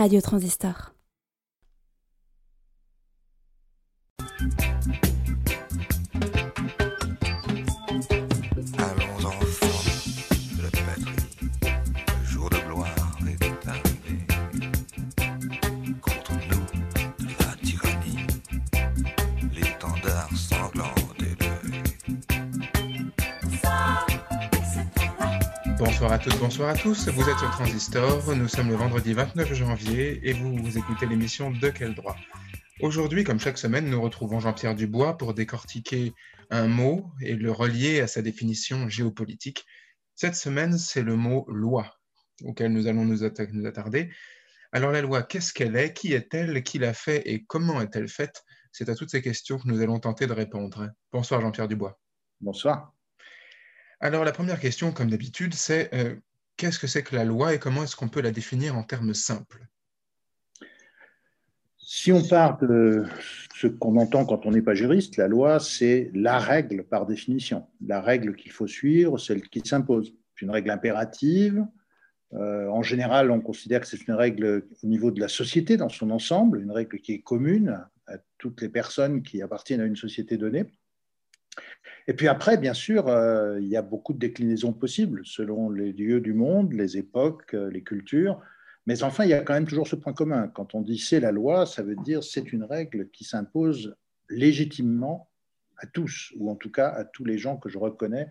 Radio Transistor. Bonsoir à toutes, bonsoir à tous. Vous êtes sur Transistor. Nous sommes le vendredi 29 janvier et vous, vous écoutez l'émission De quel droit Aujourd'hui, comme chaque semaine, nous retrouvons Jean-Pierre Dubois pour décortiquer un mot et le relier à sa définition géopolitique. Cette semaine, c'est le mot loi auquel nous allons nous, atta- nous attarder. Alors la loi, qu'est-ce qu'elle est? Qui est-elle? Qui l'a fait Et comment est-elle faite? C'est à toutes ces questions que nous allons tenter de répondre. Bonsoir Jean-Pierre Dubois. Bonsoir. Alors la première question, comme d'habitude, c'est euh, qu'est-ce que c'est que la loi et comment est-ce qu'on peut la définir en termes simples? Si on part de ce qu'on entend quand on n'est pas juriste, la loi, c'est la règle par définition. La règle qu'il faut suivre, celle qui s'impose. C'est une règle impérative. Euh, en général, on considère que c'est une règle au niveau de la société dans son ensemble, une règle qui est commune à toutes les personnes qui appartiennent à une société donnée. Et puis après, bien sûr, euh, il y a beaucoup de déclinaisons possibles selon les lieux du monde, les époques, euh, les cultures. Mais enfin, il y a quand même toujours ce point commun. Quand on dit c'est la loi, ça veut dire c'est une règle qui s'impose légitimement à tous, ou en tout cas à tous les gens que je reconnais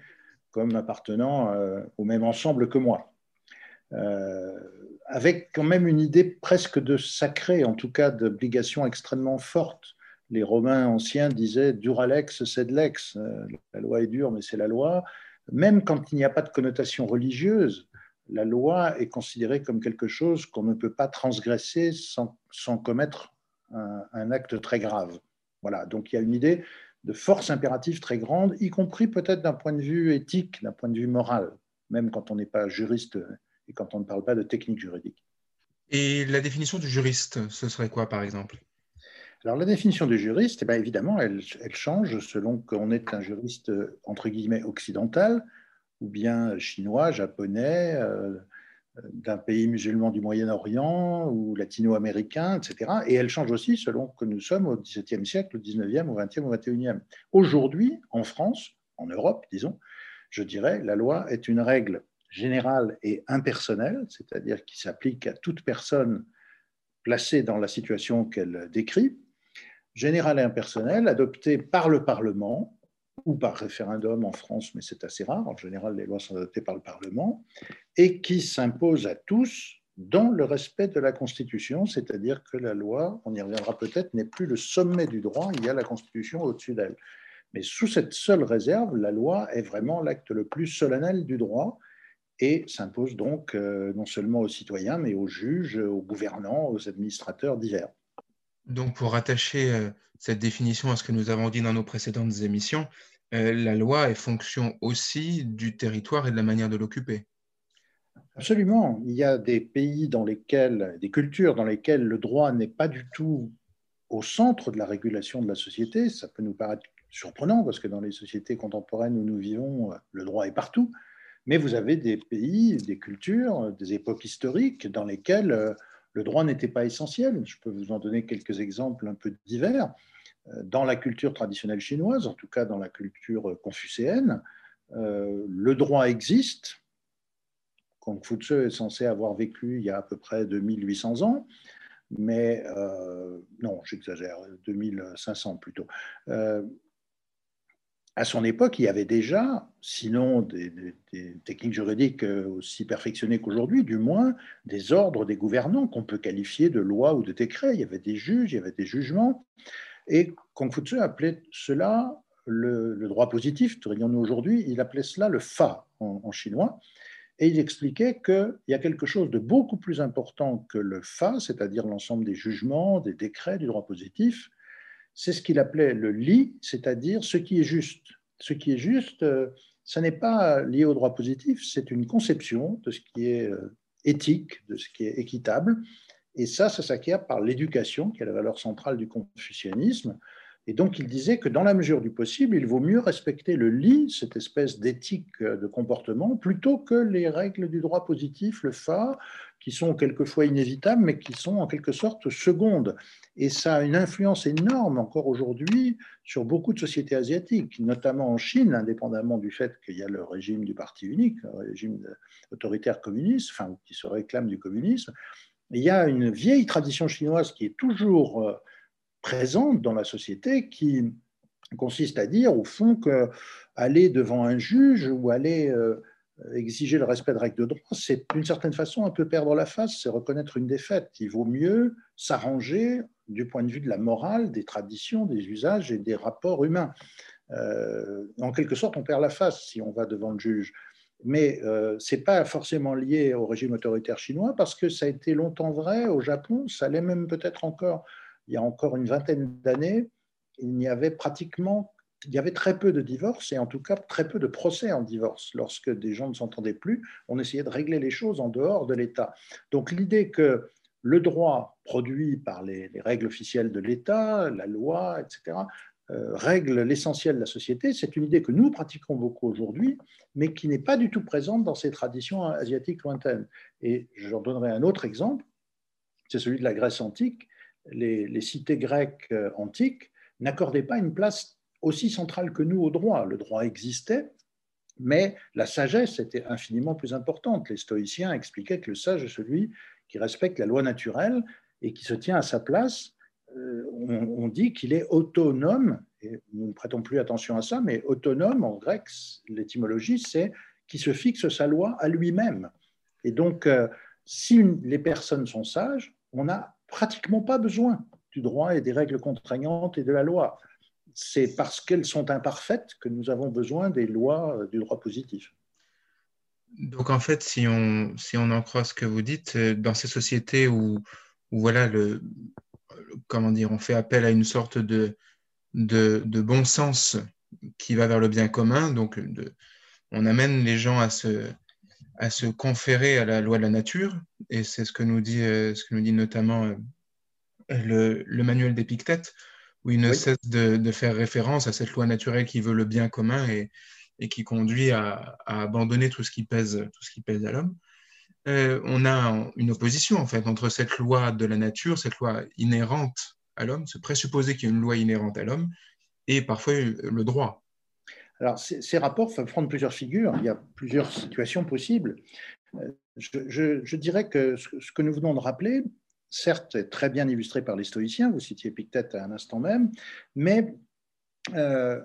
comme appartenant euh, au même ensemble que moi. Avec quand même une idée presque de sacré, en tout cas d'obligation extrêmement forte. Les Romains anciens disaient duralex sed lex, Euh, la loi est dure, mais c'est la loi. Même quand il n'y a pas de connotation religieuse, la loi est considérée comme quelque chose qu'on ne peut pas transgresser sans, commettre un, un acte très grave. Voilà, donc il y a une idée de force impérative très grande, y compris peut-être d'un point de vue éthique, d'un point de vue moral, même quand on n'est pas juriste et quand on ne parle pas de technique juridique. Et la définition du juriste, ce serait quoi par exemple? Alors la définition du juriste, eh bien, évidemment, elle, change selon qu'on est un juriste entre guillemets occidental ou bien chinois, japonais, euh, d'un pays musulman du Moyen-Orient ou latino-américain, etc. Et elle change aussi selon que nous sommes au XVIIe siècle, au XIXe, au XXe, au XXIe. Aujourd'hui, en France, en Europe, disons, je dirais, la loi est une règle générale et impersonnelle, c'est-à-dire qui s'applique à toute personne placée dans la situation qu'elle décrit, générale et impersonnelle, adoptée par le Parlement ou par référendum en France, mais c'est assez rare. En général, les lois sont adoptées par le Parlement et qui s'impose à tous dans le respect de la Constitution, c'est-à-dire que la loi, on y reviendra peut-être, n'est plus le sommet du droit, il y a la Constitution au-dessus d'elle. Mais sous cette seule réserve, la loi est vraiment l'acte le plus solennel du droit et s'impose donc euh, non seulement aux citoyens, mais aux juges, aux gouvernants, aux administrateurs divers. Donc pour rattacher euh, cette définition à ce que nous avons dit dans nos précédentes émissions, euh, la loi est fonction aussi du territoire et de la manière de l'occuper. Absolument. Il y a des pays dans lesquels, des cultures dans lesquelles le droit n'est pas du tout au centre de la régulation de la société. Ça peut nous paraître surprenant parce que dans les sociétés contemporaines où nous vivons, le droit est partout. Mais vous avez des pays, des cultures, des époques historiques dans lesquelles euh, le droit n'était pas essentiel. Je peux vous en donner quelques exemples un peu divers. Euh, Dans la culture traditionnelle chinoise, en tout cas dans la culture confucéenne, euh, le droit existe. Confucius est censé avoir vécu il y a à peu près 2800 ans, mais euh, non, j'exagère, 2500 plutôt. Euh, à son époque, il y avait déjà, sinon des, techniques juridiques aussi perfectionnées qu'aujourd'hui, du moins des ordres des gouvernants qu'on peut qualifier de lois ou de décrets. Il y avait des juges, il y avait des jugements. Et Confucius appelait cela le, droit positif, dirions-nous aujourd'hui, il appelait cela le fa en chinois. Et il expliquait qu'il y a quelque chose de beaucoup plus important que le fa, c'est-à-dire l'ensemble des jugements, des décrets du droit positif, c'est ce qu'il appelait le li, c'est-à-dire ce qui est juste. Ce qui est juste, ce n'est pas lié au droit positif, c'est une conception de ce qui est éthique, de ce qui est équitable. Et ça, ça s'acquiert par l'éducation, qui est la valeur centrale du confucianisme. Et donc, il disait que dans la mesure du possible, il vaut mieux respecter le lit, cette espèce d'éthique de comportement, plutôt que les règles du droit positif, le FA, qui sont quelquefois inévitables, mais qui sont en quelque sorte secondes. Et ça a une influence énorme encore aujourd'hui sur beaucoup de sociétés asiatiques, notamment en Chine, indépendamment du fait qu'il y a le régime du parti unique, le régime autoritaire communiste, enfin, qui se réclame du communisme. Il y a une vieille tradition chinoise qui est toujours euh, présente dans la société qui consiste à dire, au fond, qu'aller devant un juge ou aller euh, exiger le respect de règles de droit, c'est d'une certaine façon un peu perdre la face, c'est reconnaître une défaite. Il vaut mieux s'arranger du point de vue de la morale, des traditions, des usages et des rapports humains. Euh, en quelque sorte, on perd la face si on va devant le juge. Mais euh, ce n'est pas forcément lié au régime autoritaire chinois parce que ça a été longtemps vrai au Japon, ça l'est même peut-être encore il y a encore une vingtaine d'années, il n'y avait pratiquement, il y avait très peu de divorces et en tout cas très peu de procès en divorce. Lorsque des gens ne s'entendaient plus, on essayait de régler les choses en dehors de l'État. Donc l'idée que le droit produit par les, règles officielles de l'État, la loi, etc., euh, règle l'essentiel de la société, c'est une idée que nous pratiquons beaucoup aujourd'hui, mais qui n'est pas du tout présente dans ces traditions asiatiques lointaines. Et j'en donnerai un autre exemple, c'est celui de la Grèce antique, les, cités grecques euh, antiques n'accordaient pas une place aussi centrale que nous au droit. Le droit existait, mais la sagesse était infiniment plus importante. Les stoïciens expliquaient que le sage est celui qui respecte la loi naturelle et qui se tient à sa place. Euh, on, dit qu'il est autonome, et nous ne prêtons plus attention à ça, mais autonome en grec, l'étymologie, c'est qui se fixe sa loi à lui-même. Et donc, euh, si les personnes sont sages, on a pratiquement pas besoin du droit et des règles contraignantes et de la loi. C'est parce qu'elles sont imparfaites que nous avons besoin des lois euh, du droit positif. Donc en fait, si on, si on en croit ce que vous dites, euh, dans ces sociétés où, voilà, le, comment dire, on fait appel à une sorte de, de, bon sens qui va vers le bien commun, donc on amène les gens à se, à se conférer à la loi de la nature, et c'est ce que nous dit, euh, ce que nous dit notamment le, le, manuel d'Épictète, où il ne cesse de, faire référence à cette loi naturelle qui veut le bien commun et, et qui conduit à, abandonner tout ce qui pèse, tout ce qui pèse à l'homme. Euh, on a une opposition en fait entre cette loi de la nature, cette loi inhérente à l'homme, ce présupposer qu'il y a une loi inhérente à l'homme, et parfois le droit. Alors, ces, rapports peuvent prendre plusieurs figures. Il y a plusieurs situations possibles. Euh, je, dirais que ce que nous venons de rappeler, certes, est très bien illustré par les stoïciens, vous citiez Épictète à un instant même, mais euh,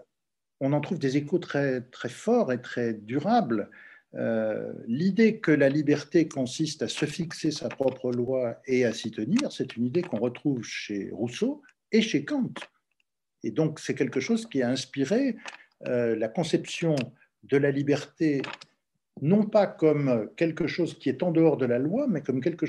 on en trouve des échos très, très forts et très durables. Euh, l'idée que la liberté consiste à se fixer sa propre loi et à s'y tenir, c'est une idée qu'on retrouve chez Rousseau et chez Kant. Et donc, c'est quelque chose qui a inspiré euh, la conception de la liberté non pas comme quelque chose qui est en dehors de la loi, mais comme quelque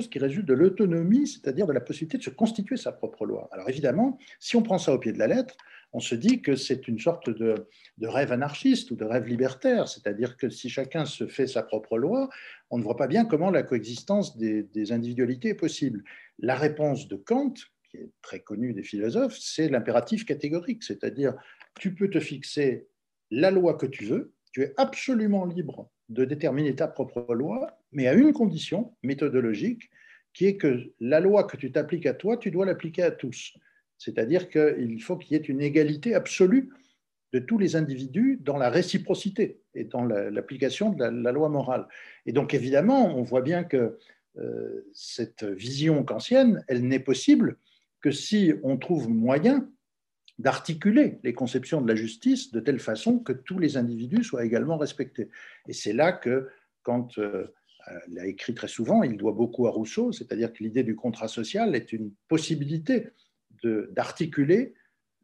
qui résulte de l'autonomie, c'est-à-dire de la possibilité de se constituer sa propre loi. Alors évidemment, si on prend ça au pied de la lettre, on se dit que c'est une sorte de, rêve anarchiste ou de rêve libertaire, c'est-à-dire que si chacun se fait sa propre loi, on ne voit pas bien comment la coexistence des individualités est possible. La réponse de Kant, qui est très connue des philosophes, c'est l'impératif catégorique, c'est-à-dire tu peux te fixer la loi que tu veux, tu es absolument libre de déterminer ta propre loi, mais à une condition méthodologique, qui est que la loi que tu t'appliques à toi, tu dois l'appliquer à tous. C'est-à-dire qu'il faut qu'il y ait une égalité absolue de tous les individus dans la réciprocité et dans l'application de la, loi morale. Et donc évidemment, on voit bien que euh, cette vision kantienne, elle n'est possible que si on trouve moyen d'articuler les conceptions de la justice de telle façon que tous les individus soient également respectés. Et c'est là que, quand euh, il a écrit très souvent, il doit beaucoup à Rousseau, c'est-à-dire que l'idée du contrat social est une possibilité d'articuler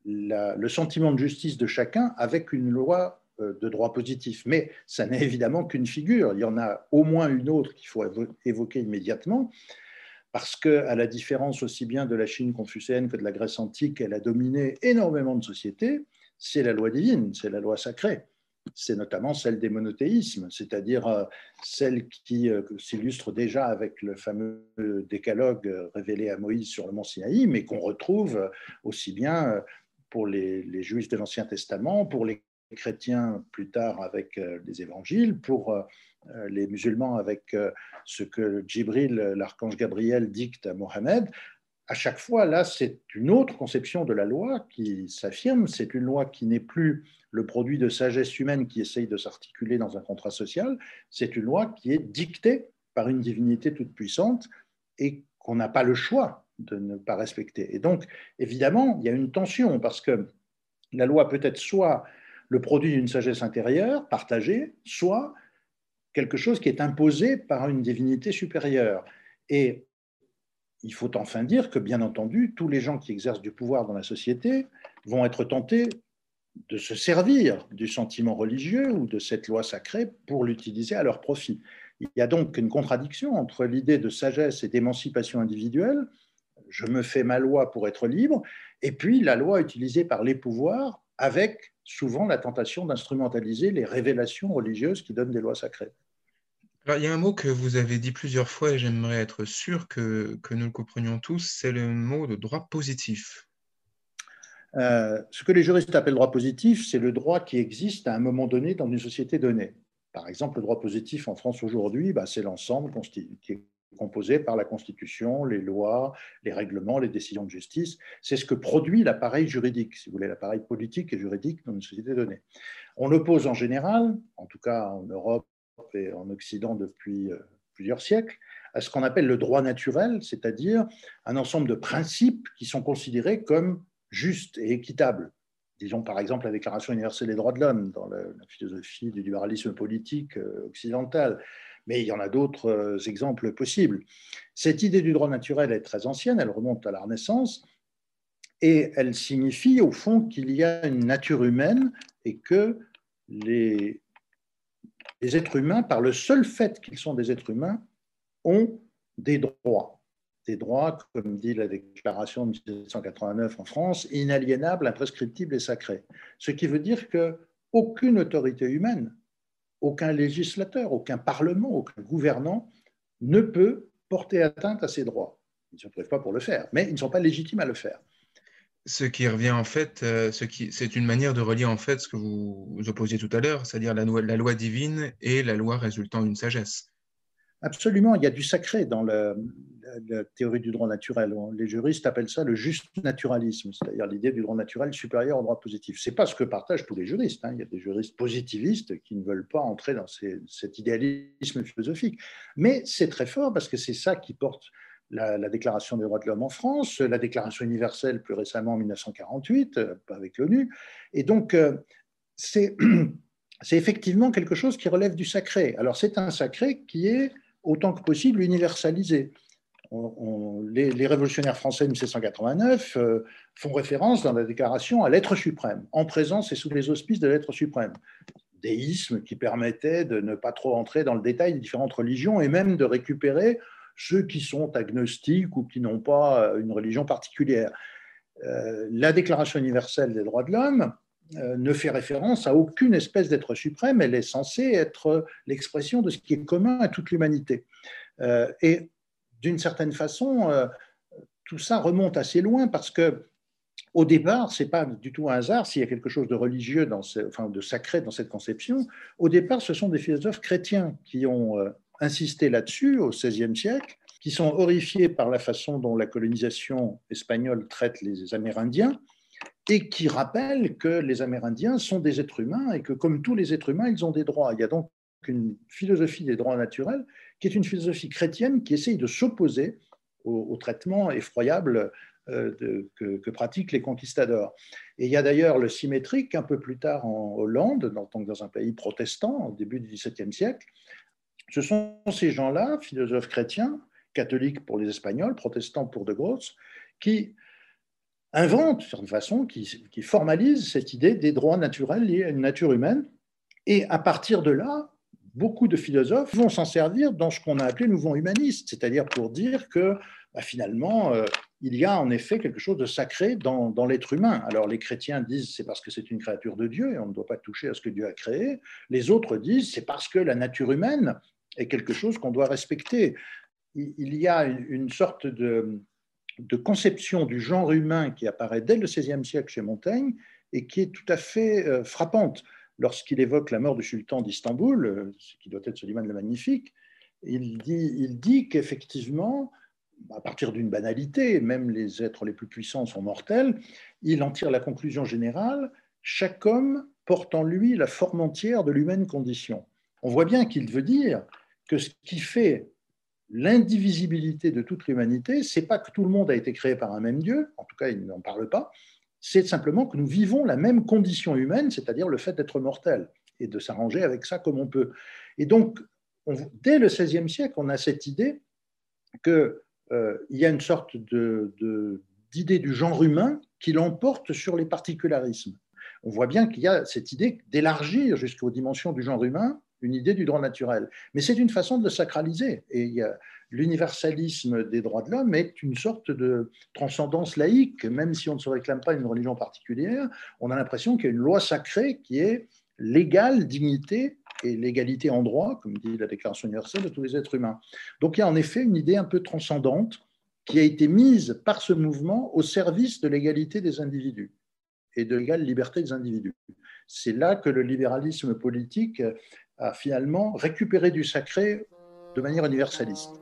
le sentiment de justice de chacun avec une loi euh, de droit positif. Mais ça n'est évidemment qu'une figure. Il y en a au moins une autre qu'il faut évoquer immédiatement, parce qu'à la différence aussi bien de la Chine confucéenne que de la Grèce antique, elle a dominé énormément de sociétés, c'est la loi divine, c'est la loi sacrée. C'est notamment celle des monothéismes, c'est-à-dire euh, celle qui euh, s'illustre déjà avec le fameux décalogue révélé à Moïse sur le mont Sinaï, mais qu'on retrouve aussi bien pour les, les juifs de l'Ancien Testament, pour les chrétiens plus tard avec les évangiles, pour les musulmans avec ce que Djibril, l'archange Gabriel, dicte à Mohammed. À chaque fois, là, c'est une autre conception de la loi qui s'affirme. C'est une loi qui n'est plus le produit de sagesse humaine qui essaye de s'articuler dans un contrat social. C'est une loi qui est dictée par une divinité toute puissante et qu'on n'a pas le choix de ne pas respecter. Et donc, évidemment, il y a une tension parce que la loi peut être soit le produit d'une sagesse intérieure partagée, soit quelque chose qui est imposé par une divinité supérieure. Et il faut enfin dire que, bien entendu, tous les gens qui exercent du pouvoir dans la société vont être tentés de se servir du sentiment religieux ou de cette loi sacrée pour l'utiliser à leur profit. Il y a donc une contradiction entre l'idée de sagesse et d'émancipation individuelle, je me fais ma loi pour être libre, et puis la loi utilisée par les pouvoirs avec souvent la tentation d'instrumentaliser les révélations religieuses qui donnent des lois sacrées. Alors, il y a un mot que vous avez dit plusieurs fois et j'aimerais être sûr que, que, nous le comprenions tous, c'est le mot de droit positif. Euh, ce que les juristes appellent droit positif, c'est le droit qui existe à un moment donné dans une société donnée. Par exemple, le droit positif en France aujourd'hui, bah, c'est l'ensemble qui est composé par la Constitution, les lois, les règlements, les décisions de justice. C'est ce que produit l'appareil juridique, si vous voulez, l'appareil politique et juridique dans une société donnée. On l'oppose en général, en tout cas en Europe et en Occident depuis euh, plusieurs siècles, à ce qu'on appelle le droit naturel, c'est-à-dire un ensemble de principes qui sont considérés comme justes et équitables. Disons par exemple la Déclaration universelle des droits de l'homme dans la, philosophie du libéralisme politique euh, occidental, mais il y en a d'autres euh, exemples possibles. Cette idée du droit naturel est très ancienne, elle remonte à la Renaissance, et elle signifie au fond qu'il y a une nature humaine et que les, les êtres humains, par le seul fait qu'ils sont des êtres humains, ont des droits. Des droits, comme dit la déclaration de 1789 en France, inaliénables, imprescriptibles et sacrés. Ce qui veut dire qu'aucune autorité humaine aucun législateur, aucun parlement, aucun gouvernant ne peut porter atteinte à ces droits. Ils ne se pas pour le faire, mais ils ne sont pas légitimes à le faire. Ce qui revient en fait, euh, c'est une manière de relier en fait ce que vous, opposiez tout à l'heure, c'est-à-dire la loi divine et la loi résultant d'une sagesse. Absolument, il y a du sacré dans la, théorie du droit naturel. Les juristes appellent ça le juste naturalisme, c'est-à-dire l'idée du droit naturel supérieur au droit positif. Ce n'est pas ce que partagent tous les juristes. Hein. Il y a des juristes positivistes qui ne veulent pas entrer dans cet idéalisme philosophique. Mais c'est très fort parce que c'est ça qui porte la, Déclaration des droits de l'homme en France, la Déclaration universelle plus récemment en 1948, euh, avec l'ONU. Et donc, euh, c'est effectivement quelque chose qui relève du sacré. Alors, c'est un sacré qui est autant que possible universalisé. les, révolutionnaires français de 1789 euh, font référence dans la déclaration à l'être suprême, en présence et sous les auspices de l'être suprême. Déisme qui permettait de ne pas trop entrer dans le détail des différentes religions et même de récupérer ceux qui sont agnostiques ou qui n'ont pas une religion particulière. Euh, la Déclaration universelle des droits de l'homme ne fait référence à aucune espèce d'être suprême, elle est censée être l'expression de ce qui est commun à toute l'humanité. Euh, et d'une certaine façon, euh, tout ça remonte assez loin parce que au départ, ce n'est pas du tout un hasard s'il y a quelque chose de religieux, dans enfin de sacré dans cette conception. Au départ, ce sont des philosophes chrétiens qui ont insisté là-dessus au XVIe siècle, qui sont horrifiés par la façon dont la colonisation espagnole traite les Amérindiens et qui rappelle que les Amérindiens sont des êtres humains et que comme tous les êtres humains, ils ont des droits. Il y a donc une philosophie des droits naturels qui est une philosophie chrétienne qui essaye de s'opposer au, traitement effroyable euh, que, pratiquent les conquistadors. Et il y a d'ailleurs le symétrique un peu plus tard en Hollande, dans, un pays protestant au début du XVIIe siècle. Ce sont ces gens-là, philosophes chrétiens, catholiques pour les Espagnols, protestants pour De Grosse, qui invente, d'une façon, qui, formalise cette idée des droits naturels liés à une nature humaine. Et à partir de là, beaucoup de philosophes vont s'en servir dans ce qu'on a appelé le mouvement humaniste, c'est-à-dire pour dire que bah, finalement, euh, il y a en effet quelque chose de sacré dans, dans l'être humain. Alors les chrétiens disent c'est parce que c'est une créature de Dieu et on ne doit pas toucher à ce que Dieu a créé. Les autres disent c'est parce que la nature humaine est quelque chose qu'on doit respecter. Il y a une sorte de de conception du genre humain qui apparaît dès le XVIe siècle chez Montaigne et qui est tout à fait euh, frappante. Lorsqu'il évoque la mort du sultan d'Istanbul, euh, ce qui doit être Soliman le Magnifique, il dit, il dit qu'effectivement, à partir d'une banalité, même les êtres les plus puissants sont mortels, il en tire la conclusion générale, chaque homme porte en lui la forme entière de l'humaine condition. On voit bien qu'il veut dire que ce qui fait l'indivisibilité de toute l'humanité, c'est pas que tout le monde a été créé par un même Dieu, en tout cas il n'en parle pas, c'est simplement que nous vivons la même condition humaine, c'est-à-dire le fait d'être mortel et de s'arranger avec ça comme on peut. Et donc, dès le XVIe siècle, on a cette idée qu'il euh, y a une sorte d'idée du genre humain qui l'emporte sur les particularismes. On voit bien qu'il y a cette idée d'élargir jusqu'aux dimensions du genre humain une idée du droit naturel. Mais c'est une façon de le sacraliser. Et l'universalisme des droits de l'homme est une sorte de transcendance laïque, même si on ne se réclame pas une religion particulière, on a l'impression qu'il y a une loi sacrée qui est l'égale dignité et l'égalité en droit, comme dit la Déclaration universelle de tous les êtres humains. Donc il y a en effet une idée un peu transcendante qui a été mise par ce mouvement au service de l'égalité des individus et de l'égale liberté des individus. C'est là que le libéralisme politique a finalement récupéré du sacré de manière universaliste.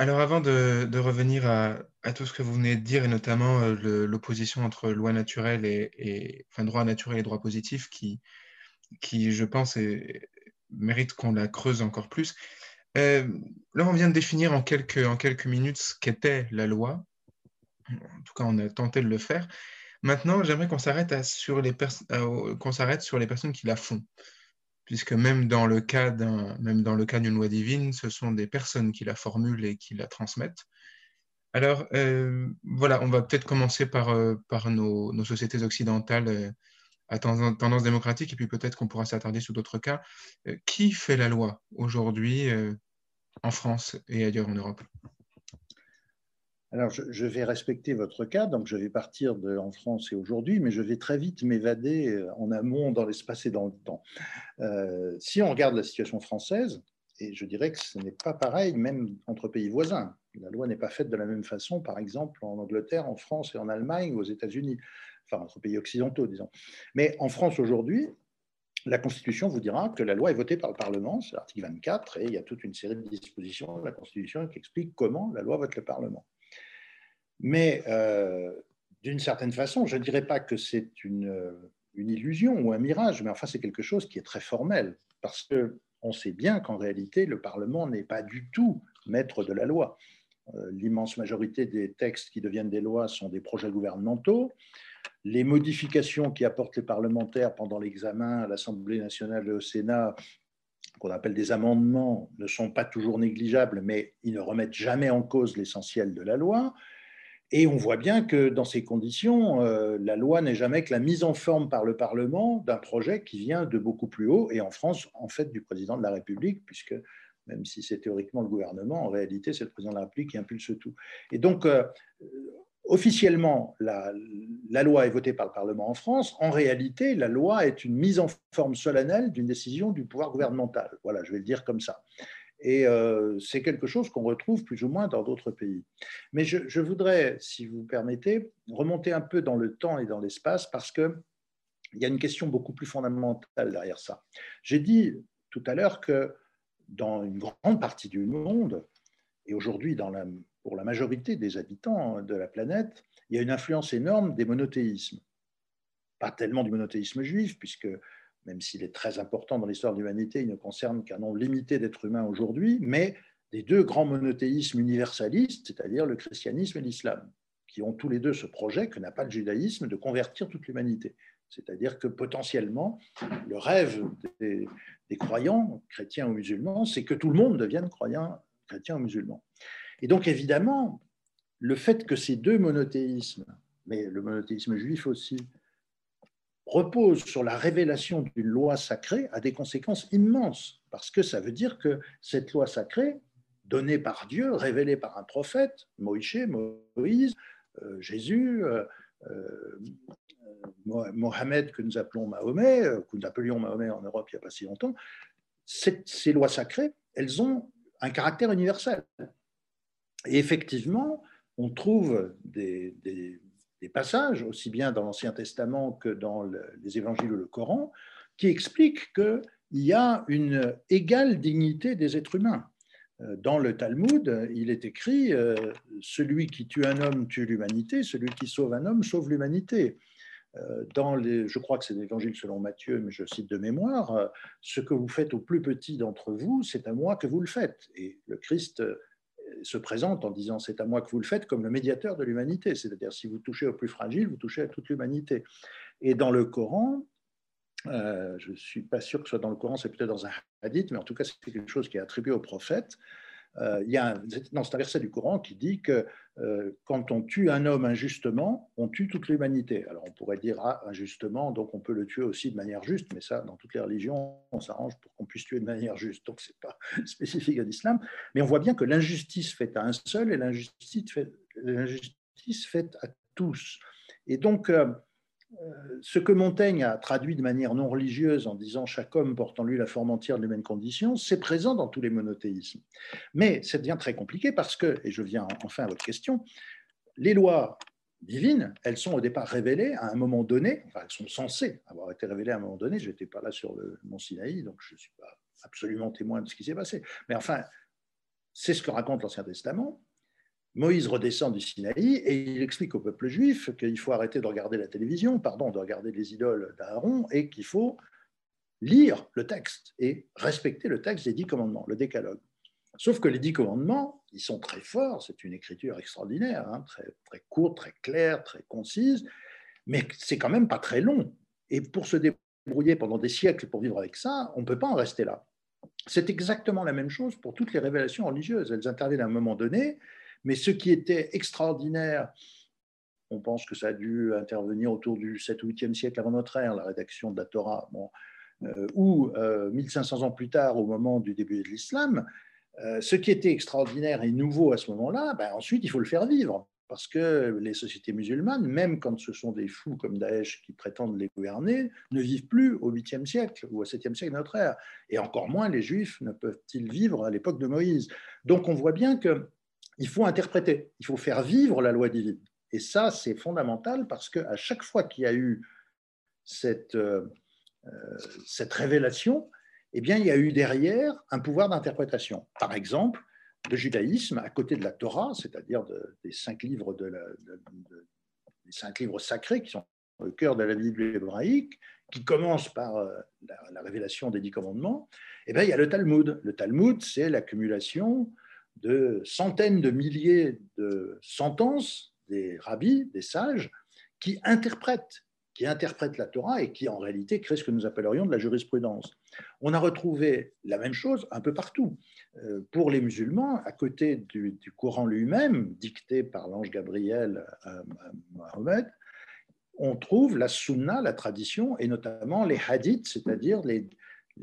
Alors avant de, revenir à, tout ce que vous venez de dire, et notamment euh, l'opposition entre loi naturelle et, droit naturel et droit positif, qui, je pense, mérite qu'on la creuse encore plus. Euh, là, on vient de définir en quelques, minutes ce qu'était la loi. En tout cas, on a tenté de le faire. Maintenant, j'aimerais qu'on s'arrête sur, les qu'on s'arrête sur les personnes qui la font puisque même dans le cas d'une loi divine, ce sont des personnes qui la formulent et qui la transmettent. Alors euh, voilà, on va peut-être commencer par, euh, nos, sociétés occidentales euh, à tendance, démocratique, et puis peut-être qu'on pourra s'attarder sur d'autres cas. qui fait la loi aujourd'hui en France et ailleurs en Europe? Alors, je, vais respecter votre cas, donc je vais partir en France et aujourd'hui, mais je vais très vite m'évader euh, en amont dans l'espace et dans le temps. Euh, si on regarde la situation française, et je dirais que ce n'est pas pareil même entre pays voisins. La loi n'est pas faite de la même façon, par exemple, en Angleterre, en France et en Allemagne ou aux États-Unis, enfin entre pays occidentaux, disons. Mais en France aujourd'hui, la Constitution vous dira que la loi est votée par le Parlement, c'est l'article 24, et il y a toute une série de dispositions de la Constitution qui expliquent comment la loi vote le Parlement. Mais euh, d'une certaine façon, je ne dirais pas que c'est une, une, illusion ou un mirage, mais enfin c'est quelque chose qui est très formel, parce qu'on sait bien qu'en réalité, le Parlement n'est pas du tout maître de la loi. Euh, l'immense majorité des textes qui deviennent des lois sont des projets gouvernementaux. Les modifications qui apportent les parlementaires pendant l'examen à l'Assemblée nationale et au Sénat qu'on appelle des amendements, ne sont pas toujours négligeables, mais ils ne remettent jamais en cause l'essentiel de la loi. Et on voit bien que dans ces conditions, euh, la loi n'est jamais que la mise en forme par le Parlement d'un projet qui vient de beaucoup plus haut, et en France, en fait, du président de la République, puisque même si c'est théoriquement le gouvernement, en réalité, c'est le président de la République qui impulse tout. Et donc, euh, officiellement, la, la, loi est votée par le Parlement en France. En réalité, la loi est une mise en forme solennelle d'une décision du pouvoir gouvernemental. Voilà, je vais le dire comme ça. Et euh, c'est quelque chose qu'on retrouve plus ou moins dans d'autres pays. Mais je, voudrais, si vous permettez, remonter un peu dans le temps et dans l'espace parce qu'il y a une question beaucoup plus fondamentale derrière ça. J'ai dit tout à l'heure que dans une grande partie du monde, et aujourd'hui pour la majorité des habitants de la planète, il y a une influence énorme des monothéismes. Pas tellement du monothéisme juif, puisque même s'il est très important dans l'histoire de l'humanité, il ne concerne qu'un nombre limité d'êtres humains aujourd'hui, mais des deux grands monothéismes universalistes, c'est-à-dire le christianisme et l'islam, qui ont tous les deux ce projet que n'a pas le judaïsme de convertir toute l'humanité. C'est-à-dire que potentiellement, le rêve des, croyants, chrétiens ou musulmans, c'est que tout le monde devienne croyant, chrétien ou musulman. Et donc évidemment, le fait que ces deux monothéismes, mais le monothéisme juif aussi, repose sur la révélation d'une loi sacrée a des conséquences immenses, parce que ça veut dire que cette loi sacrée, donnée par Dieu, révélée par un prophète, Moïse, Moïse euh, Jésus, euh, euh, Mohamed que nous appelons Mahomet, que nous appelions Mahomet en Europe il n'y a pas si longtemps, ces lois sacrées, elles ont un caractère universel. Et effectivement, on trouve des passages, aussi bien dans l'Ancien Testament que dans les évangiles ou le Coran, qui expliquent qu'il y a une égale dignité des êtres humains. Euh, dans le Talmud, il est écrit euh, Celui qui tue un homme tue l'humanité, celui qui sauve un homme sauve l'humanité. Euh, dans les, je crois que c'est l'évangile selon Matthieu, mais je cite de mémoire Ce que vous faites au plus petit d'entre vous, c'est à moi que vous le faites. Et le Christ se présente en disant c'est à moi que vous le faites comme le médiateur de l'humanité. C'est-à-dire si vous touchez au plus fragile, vous touchez à toute l'humanité. Et dans le Coran, euh, je ne suis pas sûr que ce soit dans le Coran, c'est peut-être dans un hadith, mais en tout cas c'est quelque chose qui est attribué au prophète. Euh, il y a un, c'est un verset du Coran qui dit que euh, quand on tue un homme injustement, on tue toute l'humanité. Alors on pourrait dire ah, injustement, donc on peut le tuer aussi de manière juste, mais ça, dans toutes les religions, on s'arrange pour qu'on puisse tuer de manière juste. Donc c'est pas spécifique à l'islam. Mais on voit bien que l'injustice faite à un seul et l'injustice faite, l'injustice faite à tous. Et donc euh, ce que Montaigne a traduit de manière non religieuse en disant chaque homme porte en lui la forme entière de l'humaine condition, c'est présent dans tous les monothéismes. Mais ça devient très compliqué parce que, et je viens enfin à votre question, les lois divines, elles sont au départ révélées à un moment donné, enfin elles sont censées avoir été révélées à un moment donné, je n'étais pas là sur le mont Sinaï, donc je ne suis pas absolument témoin de ce qui s'est passé. Mais enfin, c'est ce que raconte l'Ancien Testament, Moïse redescend du Sinaï et il explique au peuple juif qu'il faut arrêter de regarder la télévision, pardon, de regarder les idoles d'Aaron et qu'il faut lire le texte et respecter le texte des dix commandements, le décalogue. Sauf que les dix commandements, ils sont très forts, c'est une écriture extraordinaire, hein, très, très courte, très claire, très concise, Mais c'est quand même pas très long. Et pour se débrouiller pendant des siècles pour vivre avec ça, on ne peut pas en rester là. C'est exactement la même chose pour toutes les révélations religieuses. Elles interviennent à un moment donné, mais ce qui était extraordinaire, on pense que ça a dû intervenir autour du 7 ou 8e siècle avant notre ère, la rédaction de la Torah, bon, euh, ou 1500 euh, ans plus tard, au moment du début de l'islam, euh, ce qui était extraordinaire et nouveau à ce moment-là, ben ensuite, il faut le faire vivre. Parce que les sociétés musulmanes, même quand ce sont des fous comme Daesh qui prétendent les gouverner, ne vivent plus au 8e siècle ou au 7e siècle de notre ère. Et encore moins les Juifs ne peuvent-ils vivre à l'époque de Moïse? Donc on voit bien qu'il faut interpréter, il faut faire vivre la loi divine. Et ça, c'est fondamental parce qu'à chaque fois qu'il y a eu cette, euh, euh, cette révélation, eh bien, il y a eu derrière un pouvoir d'interprétation. Par exemple, le judaïsme, à côté de la Torah, c'est-à-dire des cinq livres de, cinq livres sacrés qui sont au cœur de la Bible hébraïque, qui commencent par euh, la, révélation des dix commandements, eh bien, il y a le Talmud. Le Talmud, c'est l'accumulation de centaines de milliers de sentences des rabbis, des sages, qui interprètent qui interprètent la Torah et qui en réalité créent ce que nous appellerions de la jurisprudence. On a retrouvé la même chose un peu partout. Euh, pour les musulmans, à côté du, Coran lui-même, dicté par l'ange Gabriel à, Mohammed, on trouve la sunna, la tradition, et notamment les hadiths, c'est-à-dire les,